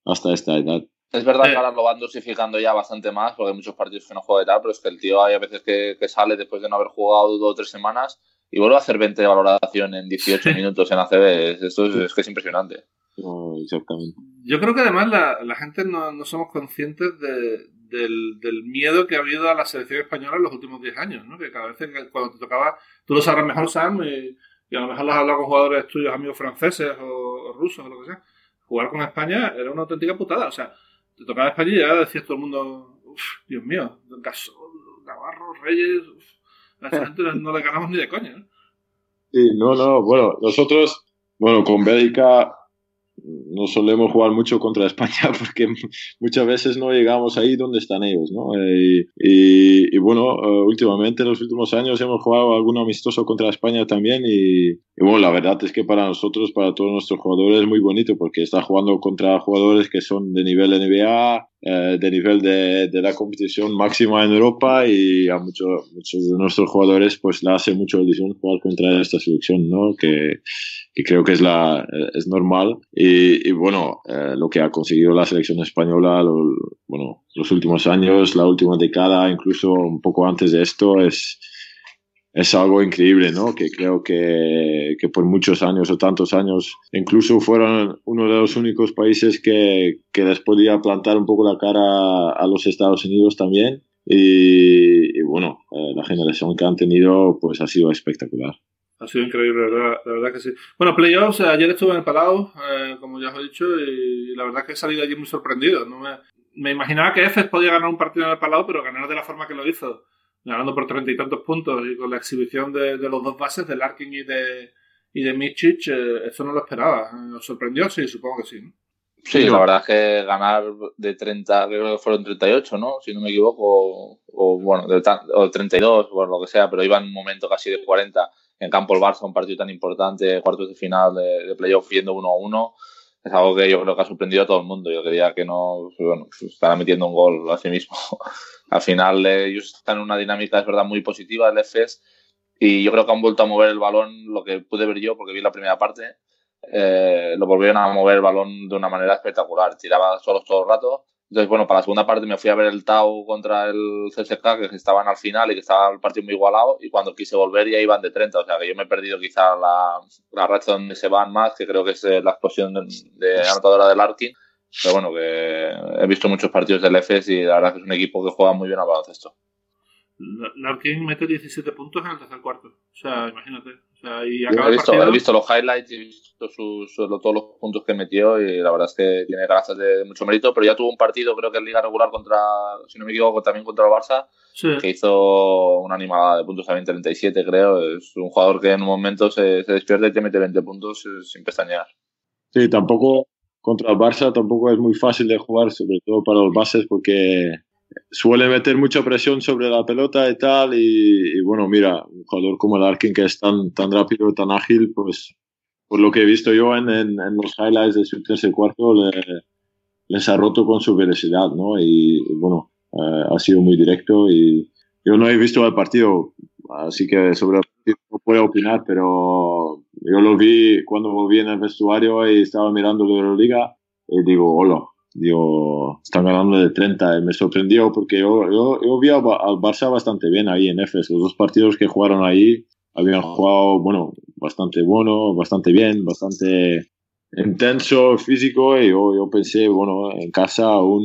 hasta esta edad. Es verdad que ahora lo van dosificando ya bastante más, porque hay muchos partidos que no juega y tal, pero es que el tío hay a veces que, que sale después de no haber jugado dos o tres semanas y vuelve a hacer 20 de valoración en 18 minutos en ACB. Esto es, es que es impresionante exactamente. Yo creo que además la, la gente no, no, somos conscientes de, del, del, miedo que ha habido a la selección española en los últimos 10 años, ¿no? Que cada vez cuando te tocaba, tú lo sabrás mejor, Sam, y, a lo mejor lo has hablado con jugadores tuyos, amigos franceses o, rusos o lo que sea. Jugar con España era una auténtica putada. O sea, te tocaba España y ya decías todo el mundo, uff, Dios mío, Gasol, Navarro, Reyes, a esa gente no le ganamos ni de coña, ¿no? Sí, no, no, bueno, nosotros, bueno, con Bélgica no solemos jugar mucho contra España porque muchas veces no llegamos ahí donde están ellos, ¿no? Eh, y, bueno, eh, últimamente en los últimos años hemos jugado algún amistoso contra España también y, bueno, la verdad es que para nosotros, para todos nuestros jugadores es muy bonito porque está jugando contra jugadores que son de nivel NBA, eh, de nivel de, de, la competición máxima en Europa y a muchos, muchos de nuestros jugadores pues le hace mucho ilusión jugar contra esta selección, ¿no? Que, que creo que es, la, es normal. Y, y bueno, eh, lo que ha conseguido la selección española, bueno, los últimos años, la última década, incluso un poco antes de esto, es, es algo increíble, ¿no? Que creo que, que, por muchos años o tantos años, incluso fueron uno de los únicos países que, que les podía plantar un poco la cara a los Estados Unidos también. Y, y bueno, eh, la generación que han tenido, pues ha sido espectacular. Ha sido increíble, la verdad, que sí. Bueno, playoffs, eh, ayer estuve en el Palau, eh, como ya os he dicho, y la verdad que he salido allí muy sorprendido. No me, me imaginaba que Efes podía ganar un partido en el Palau, pero ganar de la forma que lo hizo, ganando por treinta y tantos puntos y con la exhibición de, de, los dos bases, de Larkin y de, y de Michich, eh, eso no lo esperaba. ¿Os sorprendió? Sí, supongo que sí. ¿no? Sí, la verdad es que ganar de 30, creo que fueron 38, ¿no? Si no me equivoco, o, bueno, de, o 32, o lo que sea, pero iba en un momento casi de 40 en campo el Barça, un partido tan importante, cuartos de final de, de playoff yendo uno a uno, es algo que yo creo que ha sorprendido a todo el mundo. Yo creía que no, pues bueno, pues estará metiendo un gol a sí mismo. Al final ellos están en una dinámica, es verdad, muy positiva, el EFES, y yo creo que han vuelto a mover el balón, lo que pude ver yo, porque vi la primera parte, eh, lo volvieron a mover el balón de una manera espectacular. Tiraba solos todo el rato entonces, bueno, para la segunda parte me fui a ver el Tau contra el CSK, que estaban al final y que estaba el partido muy igualado, y cuando quise volver ya iban de 30, o sea que yo me he perdido quizá la, la racha donde se van más, que creo que es eh, la explosión de, anotadora del Larkin, pero bueno, que he visto muchos partidos del EFES y la verdad que es un equipo que juega muy bien al baloncesto. Larkin mete 17 puntos en el tercer cuarto. O sea, imagínate. O sea, y acaba he, visto, he visto los highlights y he visto sus, todos los puntos que metió y la verdad es que tiene gracias de mucho mérito, pero ya tuvo un partido, creo que en Liga Regular contra, si no me equivoco, también contra el Barça, que hizo una animada de puntos también 37, creo. Es un jugador que en un momento se, se despierta y te mete 20 puntos sin pestañear. Sí, tampoco contra el Barça tampoco es muy fácil de jugar, sobre todo para los bases, porque suele meter mucha presión sobre la pelota y tal. Y, bueno, mira, un jugador como el Arkin que es tan, tan rápido, tan ágil, pues por lo que he visto yo en, en, los highlights de su tercer cuarto, le, les ha roto con su velocidad, ¿no? Y, bueno, eh, ha sido muy directo y yo no he visto el partido, así que sobre el partido no puedo opinar, pero yo lo vi cuando volví en el vestuario y estaba mirando la Euroliga y digo, hola, digo, están ganando de 30 y me sorprendió porque yo, yo, yo vi al, Barça bastante bien ahí en Efes, los dos partidos que jugaron ahí habían jugado, bueno, bastante bueno, bastante bien, bastante intenso, físico, y yo, yo pensé, bueno, en casa aún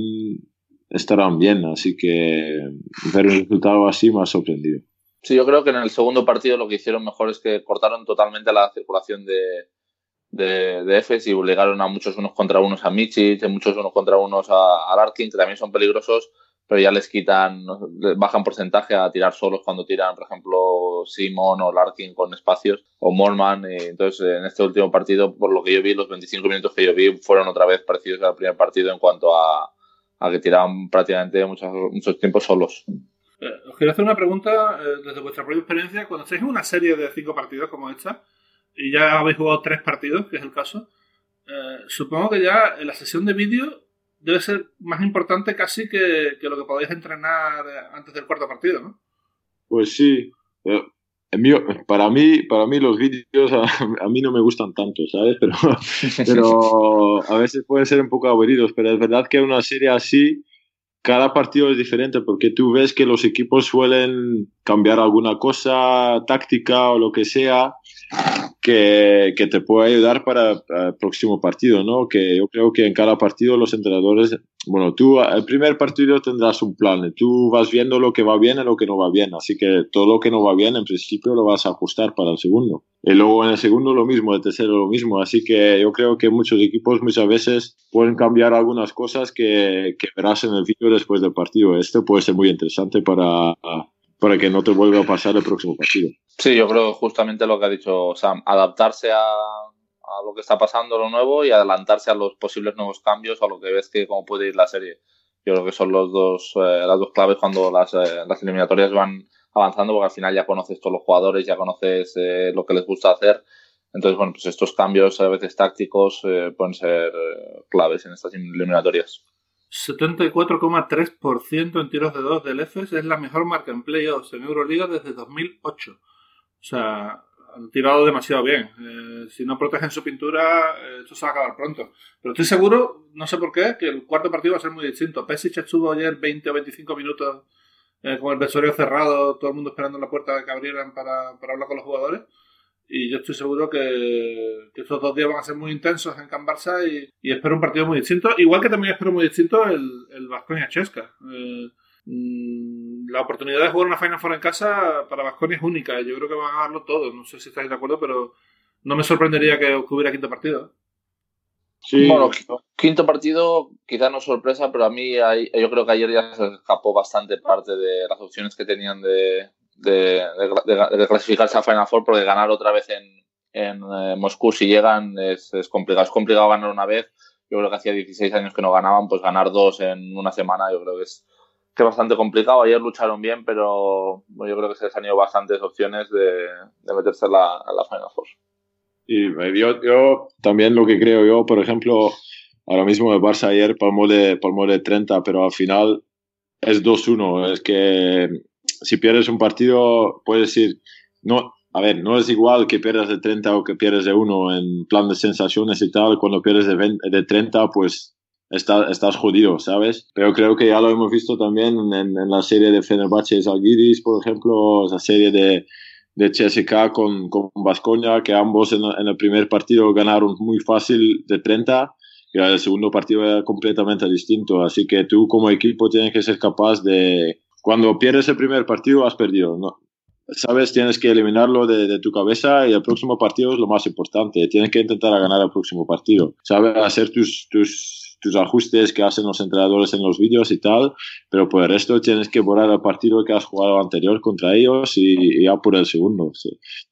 estarán bien, así que ver un resultado así me ha sorprendido. Sí, yo creo que en el segundo partido lo que hicieron mejor es que cortaron totalmente la circulación de, de, de Efes y obligaron a muchos unos contra unos a Michi, a muchos unos contra unos a, a Larkin, que también son peligrosos, pero ya les quitan, bajan porcentaje a tirar solos cuando tiran, por ejemplo, Simon o Larkin con espacios, o Morman. Entonces, en este último partido, por lo que yo vi, los 25 minutos que yo vi fueron otra vez parecidos al primer partido en cuanto a, a que tiraban prácticamente muchos, muchos tiempos solos. Eh, os quiero hacer una pregunta eh, desde vuestra propia experiencia. Cuando estáis en una serie de cinco partidos como esta, y ya habéis jugado tres partidos, que es el caso, eh, supongo que ya la sesión de vídeo debe ser más importante casi que, lo que podáis entrenar antes del cuarto partido, ¿no? Pues sí. para mí, para mí los vídeos a, mí no me gustan tanto, ¿sabes? Pero, pero a veces pueden ser un poco aburridos, pero es verdad que una serie así, cada partido es diferente porque tú ves que los equipos suelen cambiar alguna cosa táctica o lo que sea que, que, te puede ayudar para el próximo partido, ¿no? Que yo creo que en cada partido los entrenadores, bueno, tú el primer partido tendrás un plan, tú vas viendo lo que va bien y lo que no va bien, así que todo lo que no va bien en principio lo vas a ajustar para el segundo. Y luego en el segundo lo mismo, el tercero lo mismo, así que yo creo que muchos equipos muchas veces pueden cambiar algunas cosas que, que verás en el vídeo después del partido. Esto puede ser muy interesante para para que no te vuelva a pasar el próximo partido. Sí, yo creo justamente lo que ha dicho Sam, adaptarse a, lo que está pasando, lo nuevo, y adelantarse a los posibles nuevos cambios, a lo que ves que cómo puede ir la serie. Yo creo que son los dos, eh, las dos claves cuando las, eh, las eliminatorias van avanzando, porque al final ya conoces todos los jugadores, ya conoces eh, lo que les gusta hacer. Entonces, bueno, pues estos cambios a veces tácticos pueden ser claves en estas eliminatorias. 74,3% en tiros de dos del EFES es la mejor marca en playoffs en Euroliga desde 2008. O sea, han tirado demasiado bien. Eh, si no protegen su pintura, eh, esto se va a acabar pronto. Pero estoy seguro, no sé por qué, que el cuarto partido va a ser muy distinto. Pesic estuvo ayer 20 o 25 minutos eh, con el vestuario cerrado, todo el mundo esperando en la puerta que abrieran para, para hablar con los jugadores. Y yo estoy seguro que, estos dos días van a ser muy intensos en Can Barça y, espero un partido muy distinto. Igual que también espero muy distinto el, el Vasconia Chesca. Eh, mm, la oportunidad de jugar una Final Four en casa para Vasconia es única. Yo creo que van a darlo todo. No sé si estáis de acuerdo, pero no me sorprendería que hubiera quinto partido. Sí. Bueno, quinto partido, quizá no sorpresa, pero a mí yo creo que ayer ya se escapó bastante parte de las opciones que tenían de, de, clasificarse a Final Four porque ganar otra vez en, en eh, Moscú si llegan es, es, complicado. Es complicado ganar una vez. Yo creo que hacía 16 años que no ganaban, pues ganar dos en una semana yo creo que es, que bastante complicado. Ayer lucharon bien, pero yo creo que se les han ido bastantes opciones de, meterse a la, a la Final Four. Y eh, yo, yo también lo que creo yo, por ejemplo, ahora mismo el Barça ayer palmó de, palmó de 30, pero al final es 2-1. Es que si pierdes un partido, puedes decir, no, a ver, no es igual que pierdas de 30 o que pierdes de 1 en plan de sensaciones y tal. Cuando pierdes de, 20, de 30, pues está, estás jodido, ¿sabes? Pero creo que ya lo hemos visto también en, la serie de Fenerbahce y Zalgiris, por ejemplo, esa serie de, de CSK con, con Vascoña, que ambos en, en, el primer partido ganaron muy fácil de 30 y el segundo partido era completamente distinto. Así que tú como equipo tienes que ser capaz de cuando pierdes el primer partido has perdido. ¿no? Sabes, tienes que eliminarlo de, tu cabeza y el próximo partido es lo más importante. Tienes que intentar ganar el próximo partido. Sabes hacer tus, tus, tus ajustes que hacen los entrenadores en los vídeos y tal, pero por el resto tienes que borrar el partido que has jugado anterior contra ellos y, ya por el segundo.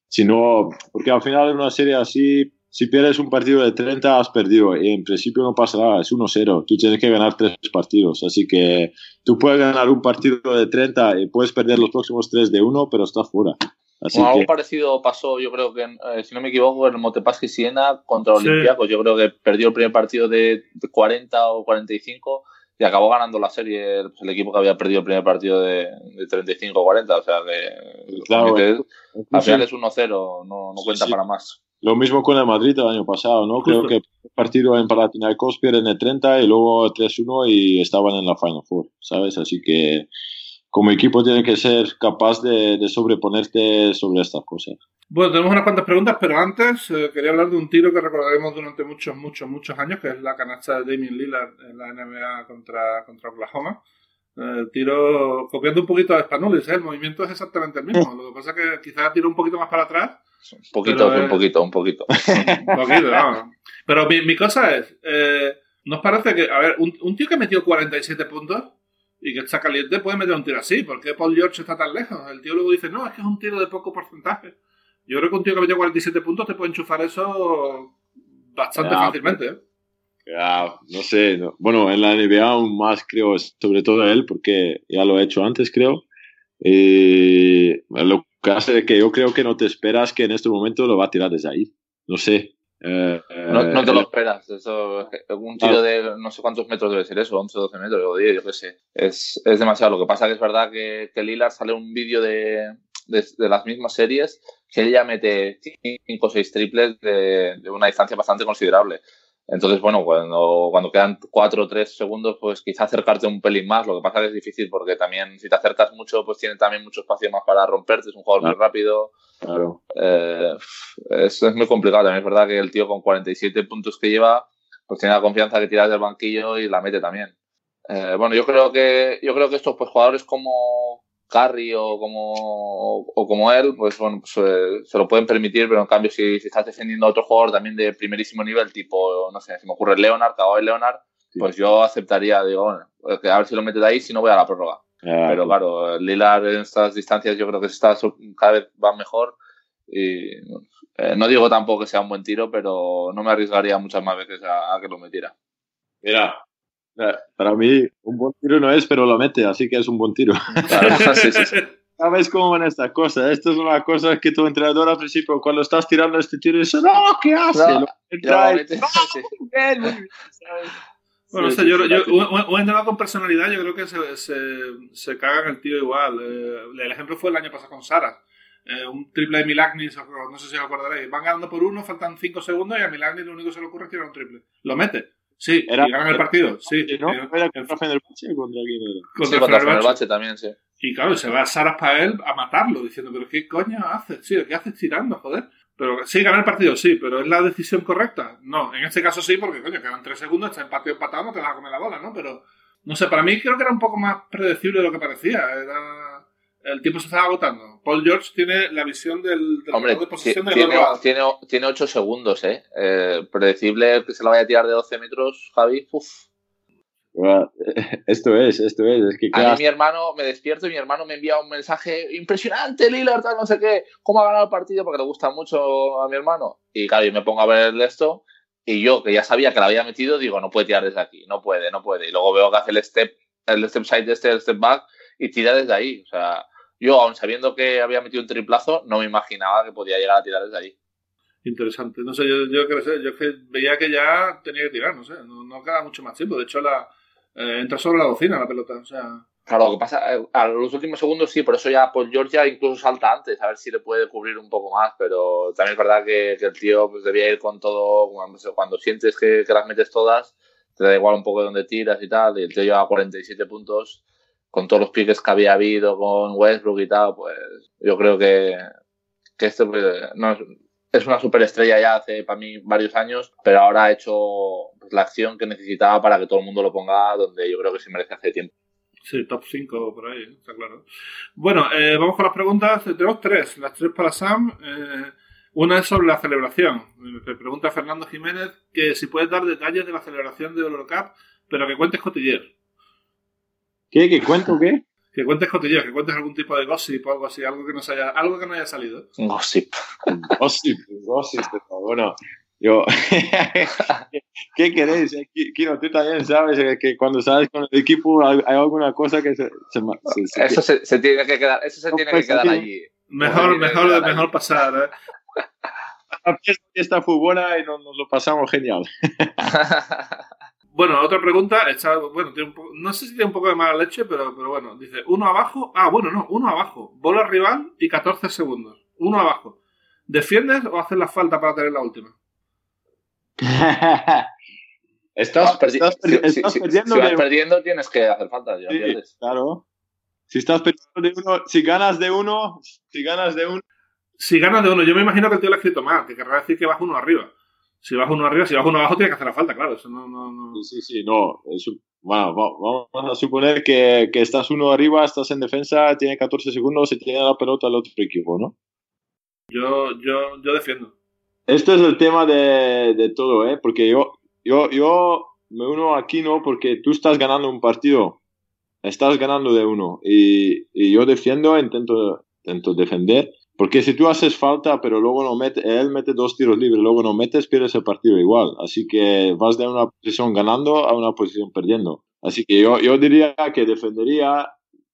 Si no, porque al final en una serie así si pierdes un partido de 30, has perdido. Y en principio no pasa nada, es 1-0. Tú tienes que ganar tres partidos. Así que tú puedes ganar un partido de 30 y puedes perder los próximos tres de 1, pero estás fuera. Así algo parecido pasó, yo creo que, eh, si no me equivoco, en Montepaschi Siena contra Olympiacos. Yo creo que perdió el primer partido de 40 o 45 y acabó ganando la serie pues, el equipo que había perdido el primer partido de, 35 o 40. O sea que, al final es 1-0, no, no cuenta para más. Lo mismo con el Madrid el año pasado, ¿no? Creo que el partido en Palatinaico pierden el 30 y luego 3-1 y estaban en la Final Four, ¿sabes? Así que como equipo tiene que ser capaz de, sobreponerte sobre estas cosas. Bueno, tenemos unas cuantas preguntas, pero antes eh, quería hablar de un tiro que recordaremos durante muchos, muchos, muchos años, que es la canasta de Damien Lillard en la NBA contra, contra Oklahoma. El tiro, copiando un poquito a Spanulis, ¿eh? el movimiento es exactamente el mismo. Lo que pasa es que quizás tira un poquito más para atrás. Un poquito, un poquito, un poquito. un poquito, no. Pero mi, mi cosa es, eh, ¿nos parece que, a ver, un, un, tío que metió 47 puntos y que está caliente puede meter un tiro así? ¿Por qué Paul George está tan lejos? El tío luego dice, no, es que es un tiro de poco porcentaje. Yo creo que un tío que metió 47 puntos te puede enchufar eso bastante fácilmente, ¿eh? No sé, bueno, en la NBA aún más creo, sobre todo él, porque ya lo he hecho antes, creo. Y lo que hace que yo creo que no te esperas que en este momento lo va a tirar desde ahí. No sé. Eh, no, te lo esperas. Eso, un tiro de no sé cuántos metros debe ser eso, 11, 12 metros, o 10, yo qué sé. Es, es, demasiado. Lo que pasa que es verdad que, que Lillard sale un vídeo de, de, de, las mismas series que él ya mete 5 o 6 triples de, de una distancia bastante considerable. Entonces, bueno, cuando, cuando quedan cuatro o tres segundos, pues quizá acercarte un pelín más. Lo que pasa que es difícil porque también si te acercas mucho, pues tiene también mucho espacio más para romperte. Es un jugador muy rápido. Claro. Eh, es, es, muy complicado. También es verdad que el tío con 47 puntos que lleva, pues tiene la confianza que tiras del banquillo y la mete también. Eh, bueno, yo creo que yo creo que estos pues jugadores como Curry o como, o, como él, pues bueno, pues, eh, se lo pueden permitir, pero en cambio si, si, estás defendiendo a otro jugador también de primerísimo nivel, tipo, no sé, si me ocurre Leonard, Kawhi Leonard, pues yo aceptaría, digo, bueno, a ver si lo metes ahí, si no voy a la prórroga. pero claro, Lillard en estas distancias yo creo que está, cada vez va mejor y eh, no digo tampoco que sea un buen tiro, pero no me arriesgaría muchas más veces a, a que lo metiera. Mira, para mí, un buen tiro no es, pero lo mete, así que es un buen tiro. ¿Sabes cómo van estas cosas? Esto es una cosa que tu entrenador al principio, cuando estás tirando este tiro, dice, no, ¿qué hace? No, bueno, o sea, yo, yo, un, entrenador con personalidad, yo creo que se, se, se caga en el tiro igual. Eh, el ejemplo fue el año pasado con Sara. Eh, un triple de Milagnis, no sé si os acordaréis. Van ganando por uno, faltan 5 segundos y a Milagnis lo único que se le ocurre es tirar un triple. Lo mete. Sí, ¿Era, y ganan el partido, sí. ¿No? ¿Era contra Fenerbahce o contra quién era? Contra, sí, contra Fenerbahce también, sí. Y claro, se va a Saras para él a matarlo, diciendo, pero ¿qué coño haces? Sí, ¿qué haces tirando, joder? Pero sí, ganar el partido, sí, pero ¿es la decisión correcta? No, en este caso sí, porque coño, quedan tres segundos, está partido empatado, no te vas a comer la bola, ¿no? Pero, no sé, para mí creo que era un poco más predecible de lo que parecía. Era el tiempo se estaba agotando. Paul George tiene la visión del, del Hombre, de posición tiene, del tiene, tiene 8 segundos, ¿eh? ¿eh? Predecible que se la vaya a tirar de 12 metros, Javi. Uf. Esto es, esto es. es que, a mí mi hermano, me despierto y mi hermano me envía un mensaje impresionante, Lillard, no sé qué, cómo ha ganado el partido, porque le gusta mucho a mi hermano. Y claro, yo me pongo a ver esto y yo, que ya sabía que la había metido, digo, no puede tirar desde aquí, no puede, no puede. Y luego veo que hace el step, el step side este, el step back, y tira desde ahí. O sea, yo, aun sabiendo que había metido un triplazo, no me imaginaba que podía llegar a tirar desde ahí. Interesante. No sé, yo, yo, yo veía que ya tenía que tirar, no sé, no, queda mucho más tiempo. De hecho, la, eh, entra sobre la docena la pelota, o sea... Claro, lo que pasa, eh, a los últimos segundos sí, por eso ya pues Georgia incluso salta antes, a ver si le puede cubrir un poco más, pero también es verdad que, el tío pues debía ir con todo, cuando, sientes que, que, las metes todas, te da igual un poco de dónde tiras y tal, y el tío lleva 47 puntos, con todos los piques que había habido con Westbrook y tal, pues yo creo que, que este pues, no, es una superestrella ya hace para mí varios años, pero ahora ha hecho pues, la acción que necesitaba para que todo el mundo lo ponga donde yo creo que se merece hace tiempo. Sí, top 5 por ahí, está claro. Bueno, eh, vamos con las preguntas. Tenemos tres, las tres para Sam. Eh, una es sobre la celebración. Me pregunta Fernando Jiménez que si puedes dar detalles de la celebración de Eurocup, pero que cuentes cotilleos. ¿Qué? ¿Que cuento qué? Que cuentes cotillas, que cuentes algún tipo de gossip o algo así, algo que, nos haya, algo que no haya salido. Gossip. gossip, gossip, bueno. Yo, ¿qué queréis? Eh, Kino, tú también sabes que cuando sales con el equipo hay, alguna cosa que se... eso se, tiene que quedar, eso se tiene que quedar allí. Mejor, mejor, mejor pasar, ¿eh? La fiesta fue buena y nos, lo pasamos genial. bueno, otra pregunta, bueno, no sé si tiene un poco de mala leche, pero, pero bueno, dice, uno abajo, ah, bueno, no, uno abajo, bola rival y 14 segundos, uno abajo. ¿Defiendes o haces la falta para tener la última? estás, perdiendo. Si, vas perdiendo, tienes que hacer falta. Ya claro. Si estás perdiendo de uno, si ganas de uno, si ganas de uno, si ganas de uno, yo me imagino que el tío lo ha escrito mal, que querrá decir que vas uno arriba. Si vas uno arriba, si vas uno abajo, tiene que hacer la falta, claro. Eso no, no, no... Sí, sí, no. bueno, vamos a suponer que, que, estás uno arriba, estás en defensa, tiene 14 segundos y tiene la pelota el otro equipo, ¿no? Yo, yo, yo defiendo. Este es el tema de, de todo, ¿eh? Porque yo, yo, yo me uno aquí, ¿no? Porque tú estás ganando un partido, estás ganando de uno y, y yo defiendo, intento, intento defender porque si tú haces falta, pero luego no mete, él mete dos tiros libres, luego no metes, pierdes el partido igual. Así que vas de una posición ganando a una posición perdiendo. Así que yo, yo diría que defendería,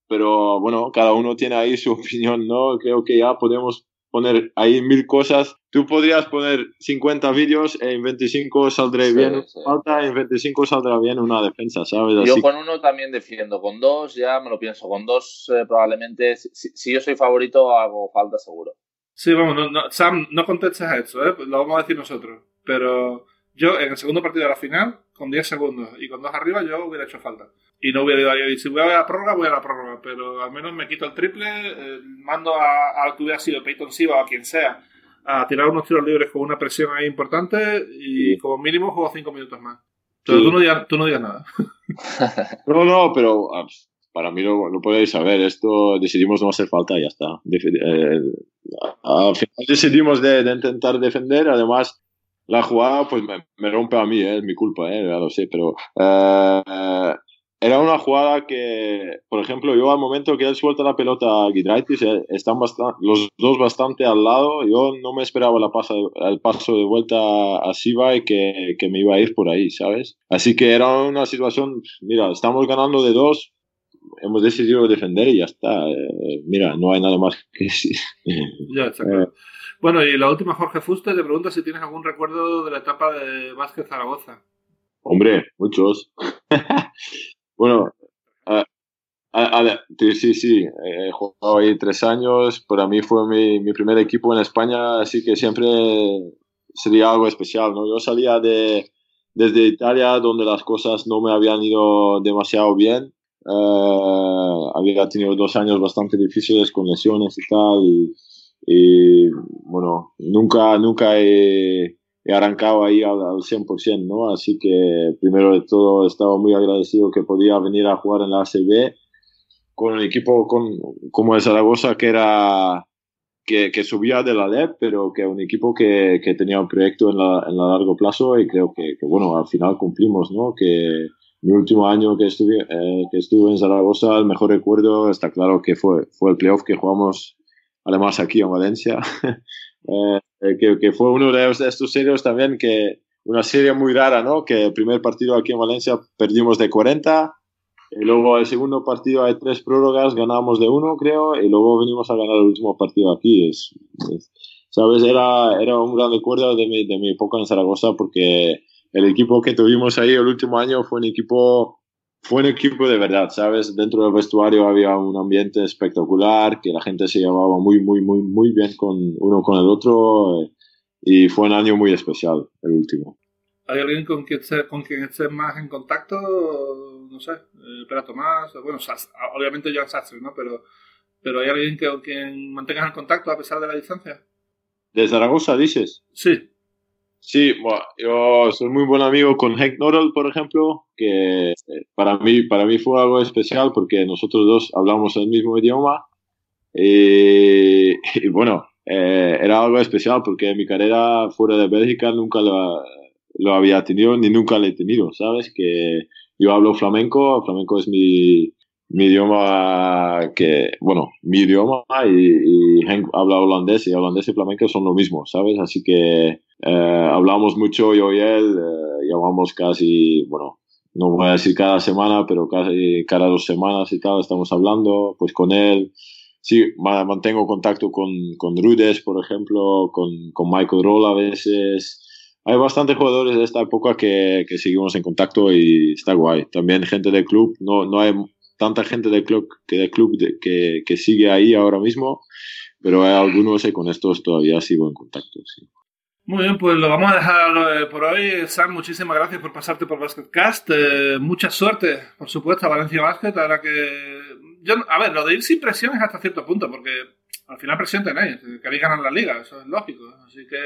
pero bueno, cada uno tiene ahí su opinión, ¿no? Creo que ya podemos poner ahí mil cosas. Tú podrías poner 50 vídeos, en 25 saldré bien falta, en 25 saldrá bien una defensa, ¿sabes? Yo con uno también defiendo, con dos ya me lo pienso, con dos eh, probablemente, si, yo soy favorito hago falta seguro. Sí, vamos, Sam, no contestes a eso, ¿eh? lo vamos a decir nosotros, pero yo en el segundo partido de la final, con 10 segundos y con dos arriba, yo hubiera hecho falta y no hubiera ido ahí. Si voy a la prórroga, voy a la prórroga, pero al menos me quito el triple, eh, mando a, a que hubiera sido Peyton Siva o a quien sea a tirar unos tiros libres con una presión ahí importante y como mínimo juego cinco minutos más. Pero tú, no digas, tú no digas nada. no, no, pero ah, para mí lo, lo, podéis saber. Esto decidimos no hacer falta y ya está. Eh, al final decidimos de, de, intentar defender. Además, la jugada pues me, me rompe a mí, eh, es mi culpa, eh, ya lo sé, pero eh, era una jugada que, por ejemplo, yo al momento que él suelta la pelota a Gidraitis, eh, están los dos bastante al lado. Yo no me esperaba la pasa, el paso de vuelta a Siva y que, que, me iba a ir por ahí, ¿sabes? Así que era una situación, mira, estamos ganando de dos, hemos decidido defender y ya está. Eh, mira, no hay nada más que decir. Ya, está eh, bueno, y la última, Jorge Fuste, te pregunta si tienes algún recuerdo de la etapa de Vázquez Zaragoza. Hombre, muchos. Bueno, sí, sí, he jugado ahí tres años. Para mí fue mi, mi, primer equipo en España, así que siempre sería algo especial. ¿no? Yo salía de, desde Italia, donde las cosas no me habían ido demasiado bien. Eh, había tenido dos años bastante difíciles con lesiones y tal. Y, y bueno, nunca, nunca he he arrancado ahí al, al 100%, ¿no? Así que primero de todo estaba muy agradecido que podía venir a jugar en la ACB con un equipo con, como el Zaragoza que era que, subía de la LEP, pero que un equipo que, que tenía un proyecto en la, en la largo plazo y creo que, que, bueno, al final cumplimos, ¿no? Que mi último año que estuve, eh, que estuve en Zaragoza, el mejor recuerdo está claro que fue, fue el playoff que jugamos además aquí en Valencia. eh, que, que, fue uno de estos serios también, que una serie muy rara, ¿no? Que el primer partido aquí en Valencia perdimos de 40, y luego el segundo partido hay tres prórrogas, ganamos de uno, creo, y luego venimos a ganar el último partido aquí. Es, ¿Sabes? Era, era un gran recuerdo de mi, de mi época en Zaragoza porque el equipo que tuvimos ahí el último año fue un equipo fue un equipo de verdad, ¿sabes? Dentro del vestuario había un ambiente espectacular, que la gente se llevaba muy, muy, muy, muy bien con uno con el otro eh, y fue un año muy especial, el último. ¿Hay alguien con quien, con quien estés más en contacto? No sé, eh, Pera Tomás, bueno, obviamente Joan Sastre, ¿no? Pero, pero ¿hay alguien que, con quien mantengas el contacto a pesar de la distancia? ¿De Zaragoza dices? Sí. Sí, bueno, yo soy muy buen amigo con Hank Norrell, por ejemplo, que eh, para mí, para mí fue algo especial porque nosotros dos hablamos el mismo idioma. Y, bueno, eh, era algo especial porque mi carrera fuera de Bélgica nunca lo, lo, había tenido ni nunca lo he tenido, ¿sabes? Que yo hablo flamenco, flamenco es mi, mi idioma que, bueno, mi idioma y, y habla holandés y holandés y flamenco son lo mismo, ¿sabes? Así que eh, hablamos mucho yo y él, eh, llevamos casi, bueno, no voy a decir cada semana, pero casi cada dos semanas y tal, estamos hablando, pues con él. Sí, mantengo contacto con, con Rudes, por ejemplo, con, con Michael Roll a veces. Hay bastantes jugadores de esta época que, que seguimos en contacto y está guay. También gente del club, no, no hay tanta gente del club, que, del club que, que sigue ahí ahora mismo, pero hay algunos y con estos todavía sigo en contacto. Muy bien, pues lo vamos a dejar eh, por hoy. Sam, muchísimas gracias por pasarte por Basketcast. Eh, mucha suerte, por supuesto, a Valencia Basket. Ahora que. Yo, a ver, lo de ir sin presión es hasta cierto punto, porque al final presión tenéis. Queréis ganar la liga, eso es lógico. Así que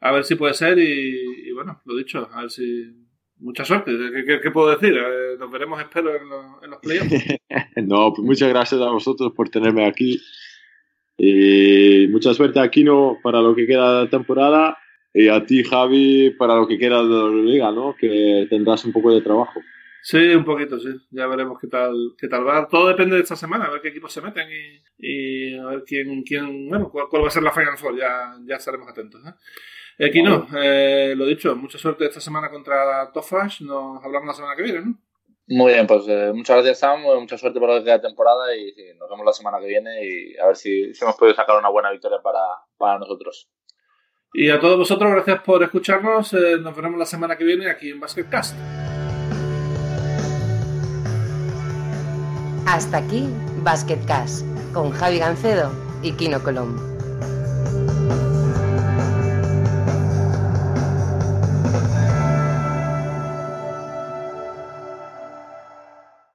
a ver si puede ser y, bueno, lo dicho, a ver si. Mucha suerte. ¿Qué, puedo decir? Eh, nos veremos, espero, en los, en los playoffs. no, pues muchas gracias a vosotros por tenerme aquí. Y mucha suerte a Kino para lo que queda de temporada y a ti, Javi, para lo que queda de la liga, ¿no? Que tendrás un poco de trabajo. Sí, un poquito, sí. Ya veremos qué tal, qué tal va. Todo depende de esta semana, a ver qué equipos se meten y, y a ver quién, quién bueno, cuál, va a ser la Final Four. Ya, ya estaremos atentos. ¿eh? Eh Kino, eh, lo dicho, mucha suerte esta semana contra Tofash. Nos hablamos la semana que viene, ¿no? Muy bien, pues eh, muchas gracias Sam, mucha suerte para la temporada y nos vemos la semana que viene y a ver si, hemos podido sacar una buena victoria para, para, nosotros. Y a todos vosotros, gracias por escucharnos. Eh, nos veremos la semana que viene aquí en Basketcast. Hasta aquí Basketcast con Javi Gancedo y Kino Colombo.